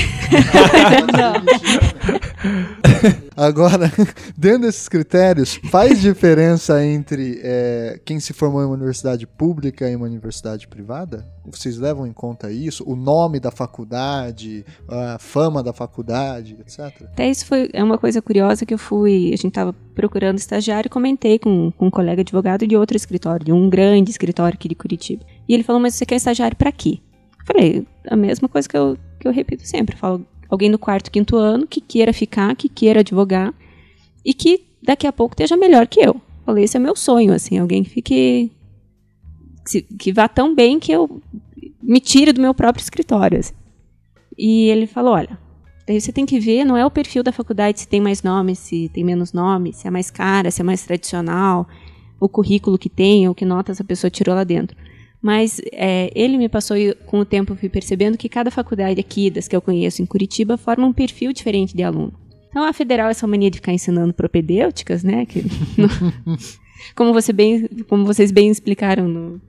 Agora, dentro desses critérios, faz diferença entre é, quem se formou em uma universidade pública e uma universidade privada? Vocês levam em conta isso? O nome da faculdade, a fama da da faculdade, etc? Até isso foi é uma coisa curiosa que eu fui, a gente estava procurando estagiário e comentei com, com um colega advogado de outro escritório, de um grande escritório aqui de Curitiba. E ele falou, mas você quer estagiário para quê? Eu falei, a mesma coisa que eu, que eu repito sempre, eu falo, alguém no quarto, quinto ano que queira ficar, que queira advogar e que daqui a pouco esteja melhor que eu. Eu falei, esse é meu sonho, assim, alguém que fique que vá tão bem que eu me tire do meu próprio escritório. Assim. E ele falou: olha, daí você tem que ver, não é o perfil da faculdade se tem mais nomes, se tem menos nomes, se é mais cara, se é mais tradicional, o currículo que tem, ou que notas a pessoa tirou lá dentro. Mas é, ele me passou, e com o tempo fui percebendo que cada faculdade aqui, das que eu conheço em Curitiba, forma um perfil diferente de aluno. Então a federal, essa mania de ficar ensinando propedêuticas, né? Que, no, como, você bem, como vocês bem explicaram no,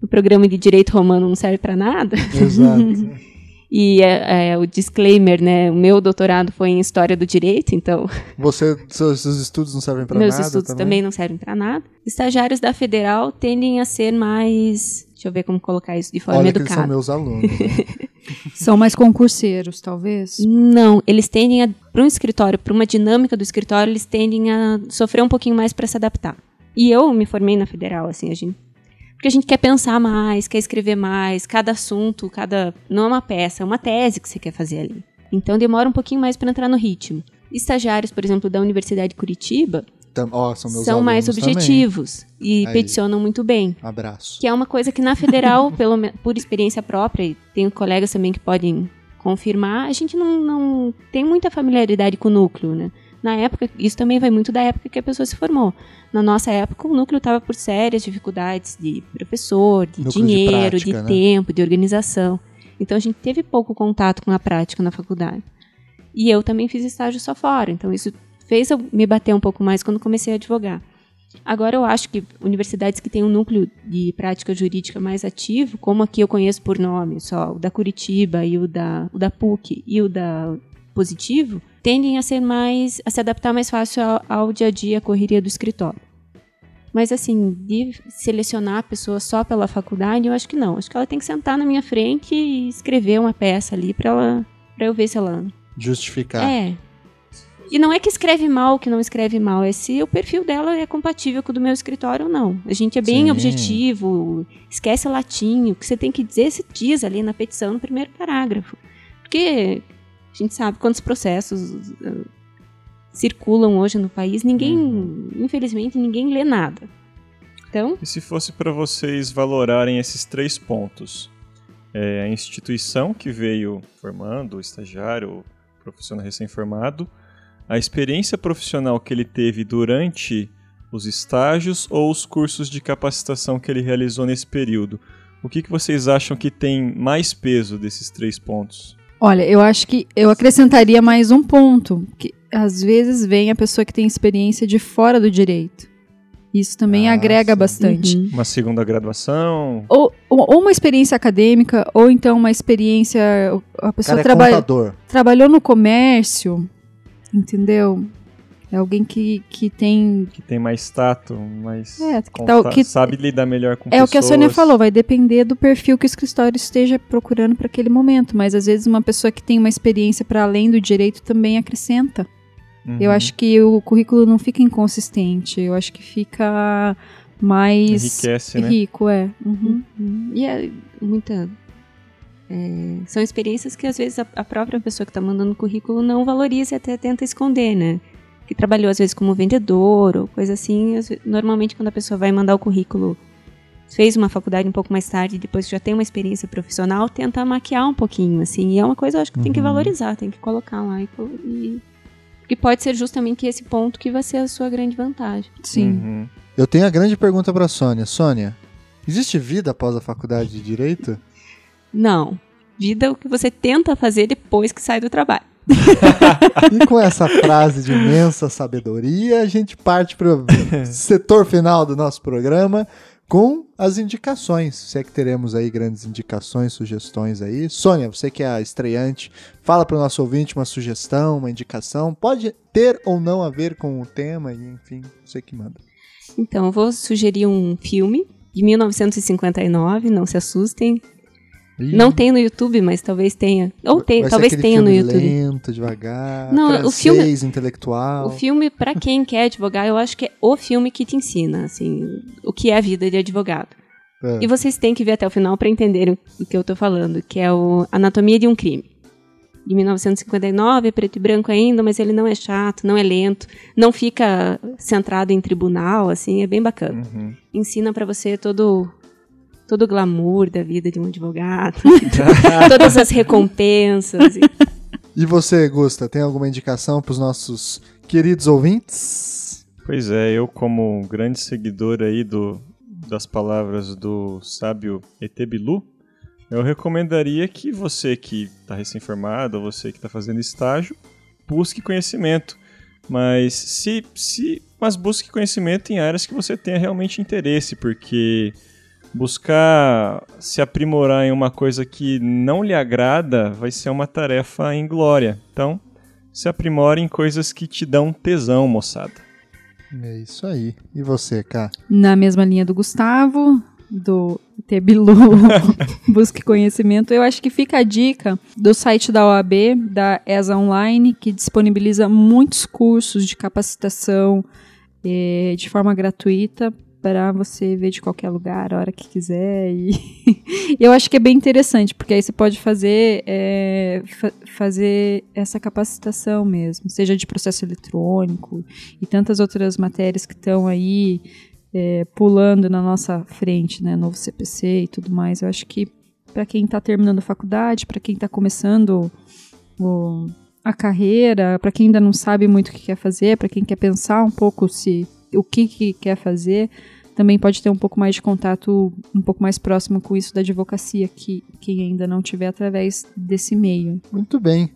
no programa de direito romano, não serve para nada. Exato. E é, é, o disclaimer, né? O meu doutorado foi em História do Direito, então... Você, seus, seus estudos não servem para nada Meus estudos também? também não servem para nada. Estagiários da Federal tendem a ser mais... Deixa eu ver como colocar isso de forma Olha educada. Que são meus alunos. Né? são mais concurseiros, talvez? Não, eles tendem a... Para um escritório, para uma dinâmica do escritório, eles tendem a sofrer um pouquinho mais para se adaptar. E eu me formei na Federal, assim, a gente porque a gente quer pensar mais, quer escrever mais, cada assunto, cada. Não é uma peça, é uma tese que você quer fazer ali. Então demora um pouquinho mais para entrar no ritmo. Estagiários, por exemplo, da Universidade de Curitiba, oh, são, são mais objetivos também. e Aí. peticionam muito bem. Abraço. Que é uma coisa que na federal, pelo, por experiência própria, e tenho colegas também que podem confirmar, a gente não, não tem muita familiaridade com o núcleo, né? Na época, isso também vai muito da época que a pessoa se formou. Na nossa época, o núcleo estava por sérias dificuldades de professor, de núcleo dinheiro, de, prática, de né? tempo, de organização. Então a gente teve pouco contato com a prática na faculdade. E eu também fiz estágio só fora, então isso fez eu me bater um pouco mais quando comecei a advogar. Agora eu acho que universidades que têm um núcleo de prática jurídica mais ativo, como aqui eu conheço por nome, só o da Curitiba e o da, o da PUC e o da Positivo, tendem a ser mais a se adaptar mais fácil ao, ao dia a dia, à correria do escritório. Mas assim, de selecionar a pessoa só pela faculdade, eu acho que não. Acho que ela tem que sentar na minha frente e escrever uma peça ali para ela para eu ver se ela justificar. É. E não é que escreve mal, que não escreve mal, é se o perfil dela é compatível com o do meu escritório ou não. A gente é bem Sim. objetivo, esquece latim, o que você tem que dizer se diz ali na petição no primeiro parágrafo. Porque a gente sabe quantos processos uh, circulam hoje no país, ninguém, uhum. infelizmente, ninguém lê nada. Então, e se fosse para vocês valorarem esses três pontos? É, a instituição que veio formando, o estagiário, o profissional recém-formado, a experiência profissional que ele teve durante os estágios ou os cursos de capacitação que ele realizou nesse período. O que, que vocês acham que tem mais peso desses três pontos? Olha, eu acho que eu acrescentaria mais um ponto, que às vezes vem a pessoa que tem experiência de fora do direito. Isso também ah, agrega sim. bastante. Uhum. Uma segunda graduação. Ou, ou, ou, uma experiência acadêmica, ou então uma experiência. A pessoa é traba trabalhou no comércio, entendeu? É alguém que, que tem. Que tem mais tato, mais. É, que, tal, que sabe lidar melhor com é pessoas. É o que a Sônia falou, vai depender do perfil que o escritório esteja procurando para aquele momento. Mas às vezes uma pessoa que tem uma experiência para além do direito também acrescenta. Uhum. Eu acho que o currículo não fica inconsistente. Eu acho que fica mais Enriquece, né? rico, é. Uhum. Uhum. E é muita. É, são experiências que às vezes a, a própria pessoa que está mandando o currículo não valoriza e até tenta esconder, né? Que trabalhou às vezes como vendedor ou coisa assim, normalmente quando a pessoa vai mandar o currículo, fez uma faculdade um pouco mais tarde, depois já tem uma experiência profissional, tenta maquiar um pouquinho, assim, e é uma coisa eu acho que uhum. tem que uhum. valorizar, tem que colocar lá e, e que pode ser justamente esse ponto que vai ser a sua grande vantagem. Sim. Uhum. Eu tenho a grande pergunta para Sônia. Sônia, existe vida após a faculdade de direito? Não. Vida é o que você tenta fazer depois que sai do trabalho. E com essa frase de imensa sabedoria, a gente parte para o setor final do nosso programa com as indicações. Se é que teremos aí grandes indicações, sugestões aí. Sônia, você que é a estreante, fala para o nosso ouvinte uma sugestão, uma indicação. Pode ter ou não a ver com o tema, e enfim, você que manda. Então, eu vou sugerir um filme de 1959, não se assustem. Ih. Não tem no YouTube, mas talvez tenha. Ou tem, Vai talvez tenha no YouTube. Lento, devagar. Não, francês, o filme intelectual. O filme para quem quer advogar, eu acho que é o filme que te ensina, assim, o que é a vida de advogado. É. E vocês têm que ver até o final para entenderem o que eu tô falando, que é o Anatomia de um Crime. De 1959, é preto e branco ainda, mas ele não é chato, não é lento, não fica centrado em tribunal, assim, é bem bacana. Uhum. Ensina para você todo todo o glamour da vida de um advogado, todas as recompensas. E você, Gusta, tem alguma indicação para os nossos queridos ouvintes? Pois é, eu como grande seguidor aí do, das palavras do sábio Etebilu, eu recomendaria que você que está recém-formado, ou você que está fazendo estágio, busque conhecimento. Mas se, se, mas busque conhecimento em áreas que você tenha realmente interesse, porque buscar se aprimorar em uma coisa que não lhe agrada vai ser uma tarefa inglória. Então, se aprimore em coisas que te dão tesão, moçada. É isso aí. E você, Cá? Na mesma linha do Gustavo, do Tebilu, Busque Conhecimento, eu acho que fica a dica do site da OAB, da ESA Online, que disponibiliza muitos cursos de capacitação eh, de forma gratuita para você ver de qualquer lugar, a hora que quiser. E eu acho que é bem interessante, porque aí você pode fazer, é, fa fazer essa capacitação mesmo, seja de processo eletrônico e tantas outras matérias que estão aí é, pulando na nossa frente, né? Novo CPC e tudo mais. Eu acho que para quem está terminando a faculdade, para quem está começando o, a carreira, para quem ainda não sabe muito o que quer fazer, para quem quer pensar um pouco se o que, que quer fazer, também pode ter um pouco mais de contato, um pouco mais próximo com isso da advocacia, que quem ainda não tiver através desse meio. Muito bem.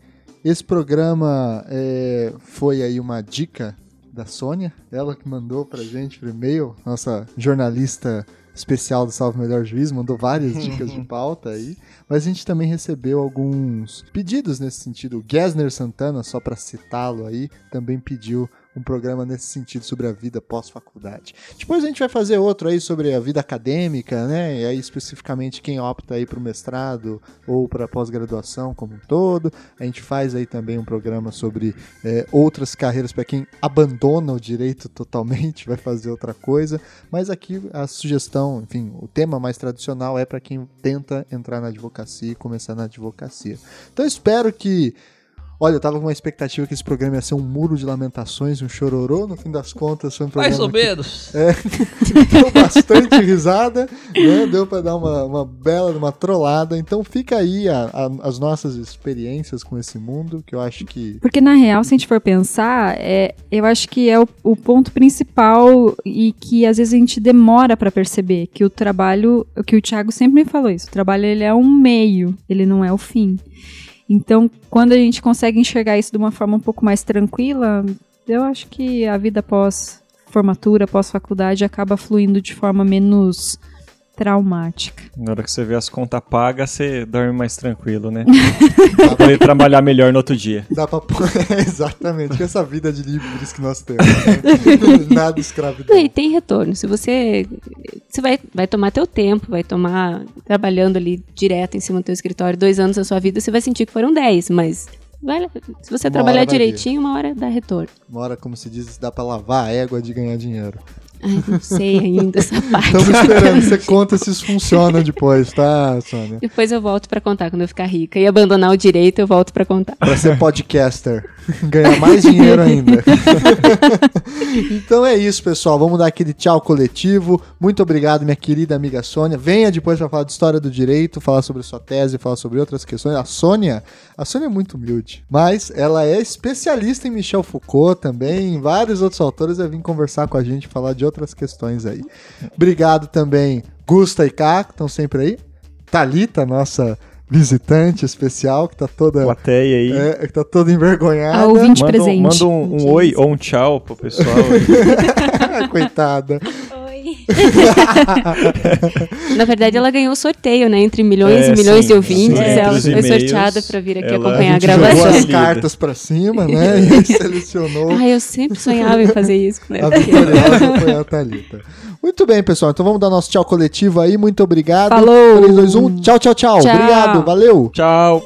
Esse programa é, foi aí uma dica da Sônia, ela que mandou pra gente por e-mail, nossa jornalista especial do Salve Melhor Juiz, mandou várias dicas de pauta aí, mas a gente também recebeu alguns pedidos nesse sentido. O Gesner Santana, só para citá-lo aí, também pediu um programa nesse sentido sobre a vida pós-faculdade. Depois a gente vai fazer outro aí sobre a vida acadêmica, né? E aí especificamente quem opta aí para o mestrado ou para pós-graduação como um todo. A gente faz aí também um programa sobre é, outras carreiras para quem abandona o direito totalmente, vai fazer outra coisa. Mas aqui a sugestão, enfim, o tema mais tradicional é para quem tenta entrar na advocacia e começar na advocacia. Então espero que Olha, eu tava com uma expectativa que esse programa ia ser um muro de lamentações, um chororô. No fim das contas, foi um programa. Mais ou menos. É, deu bastante risada, né? Deu pra dar uma, uma bela, uma trollada. Então fica aí a, a, as nossas experiências com esse mundo, que eu acho que. Porque na real, se a gente for pensar, é, eu acho que é o, o ponto principal e que às vezes a gente demora para perceber que o trabalho, o que o Thiago sempre me falou isso, o trabalho ele é um meio, ele não é o fim. Então, quando a gente consegue enxergar isso de uma forma um pouco mais tranquila, eu acho que a vida pós formatura, pós faculdade acaba fluindo de forma menos traumática. Na hora que você vê as contas pagas, você dorme mais tranquilo, né? pra poder trabalhar melhor no outro dia. Dá pra... Exatamente, que essa vida de livres que nós temos. Né? Nada escravidão. E tem retorno. Se você... Você vai, vai tomar teu tempo, vai tomar... Trabalhando ali direto em cima do teu escritório, dois anos da sua vida, você vai sentir que foram dez, mas... Vai, se você uma trabalhar direitinho, uma hora dá retorno. Uma hora, como se diz, dá pra lavar a égua de ganhar dinheiro. Ai, não sei ainda essa parte. Estamos esperando, você conta se isso funciona depois, tá, Sônia? Depois eu volto para contar quando eu ficar rica. E abandonar o direito, eu volto para contar. Para ser podcaster. Ganhar mais dinheiro ainda. então é isso, pessoal. Vamos dar aquele tchau coletivo. Muito obrigado, minha querida amiga Sônia. Venha depois para falar de história do direito, falar sobre sua tese, falar sobre outras questões. A Sônia, a Sônia é muito humilde, mas ela é especialista em Michel Foucault também, em vários outros autores. Vai vir conversar com a gente, falar de outras questões aí. Obrigado também, Gusta e Cá, que estão sempre aí. Talita, nossa visitante especial que tá toda. Plateia aí. É, que tá toda envergonhada. A ouvinte manda, presente. Manda um, um oi ou um tchau pro pessoal. Coitada. Na verdade, ela ganhou o sorteio, né? Entre milhões é, e milhões sim, de ouvintes. Sim, ela foi sorteada para vir aqui acompanhar a, a gravação. Jogou as cartas para cima, né? E selecionou. Ah, eu sempre sonhava em fazer isso. Né? A vitoriosa foi a Thalita. Muito bem, pessoal. Então vamos dar nosso tchau coletivo aí. Muito obrigado. Falou. 3, 2, 1. Tchau, tchau, tchau. tchau. Obrigado. Valeu. Tchau.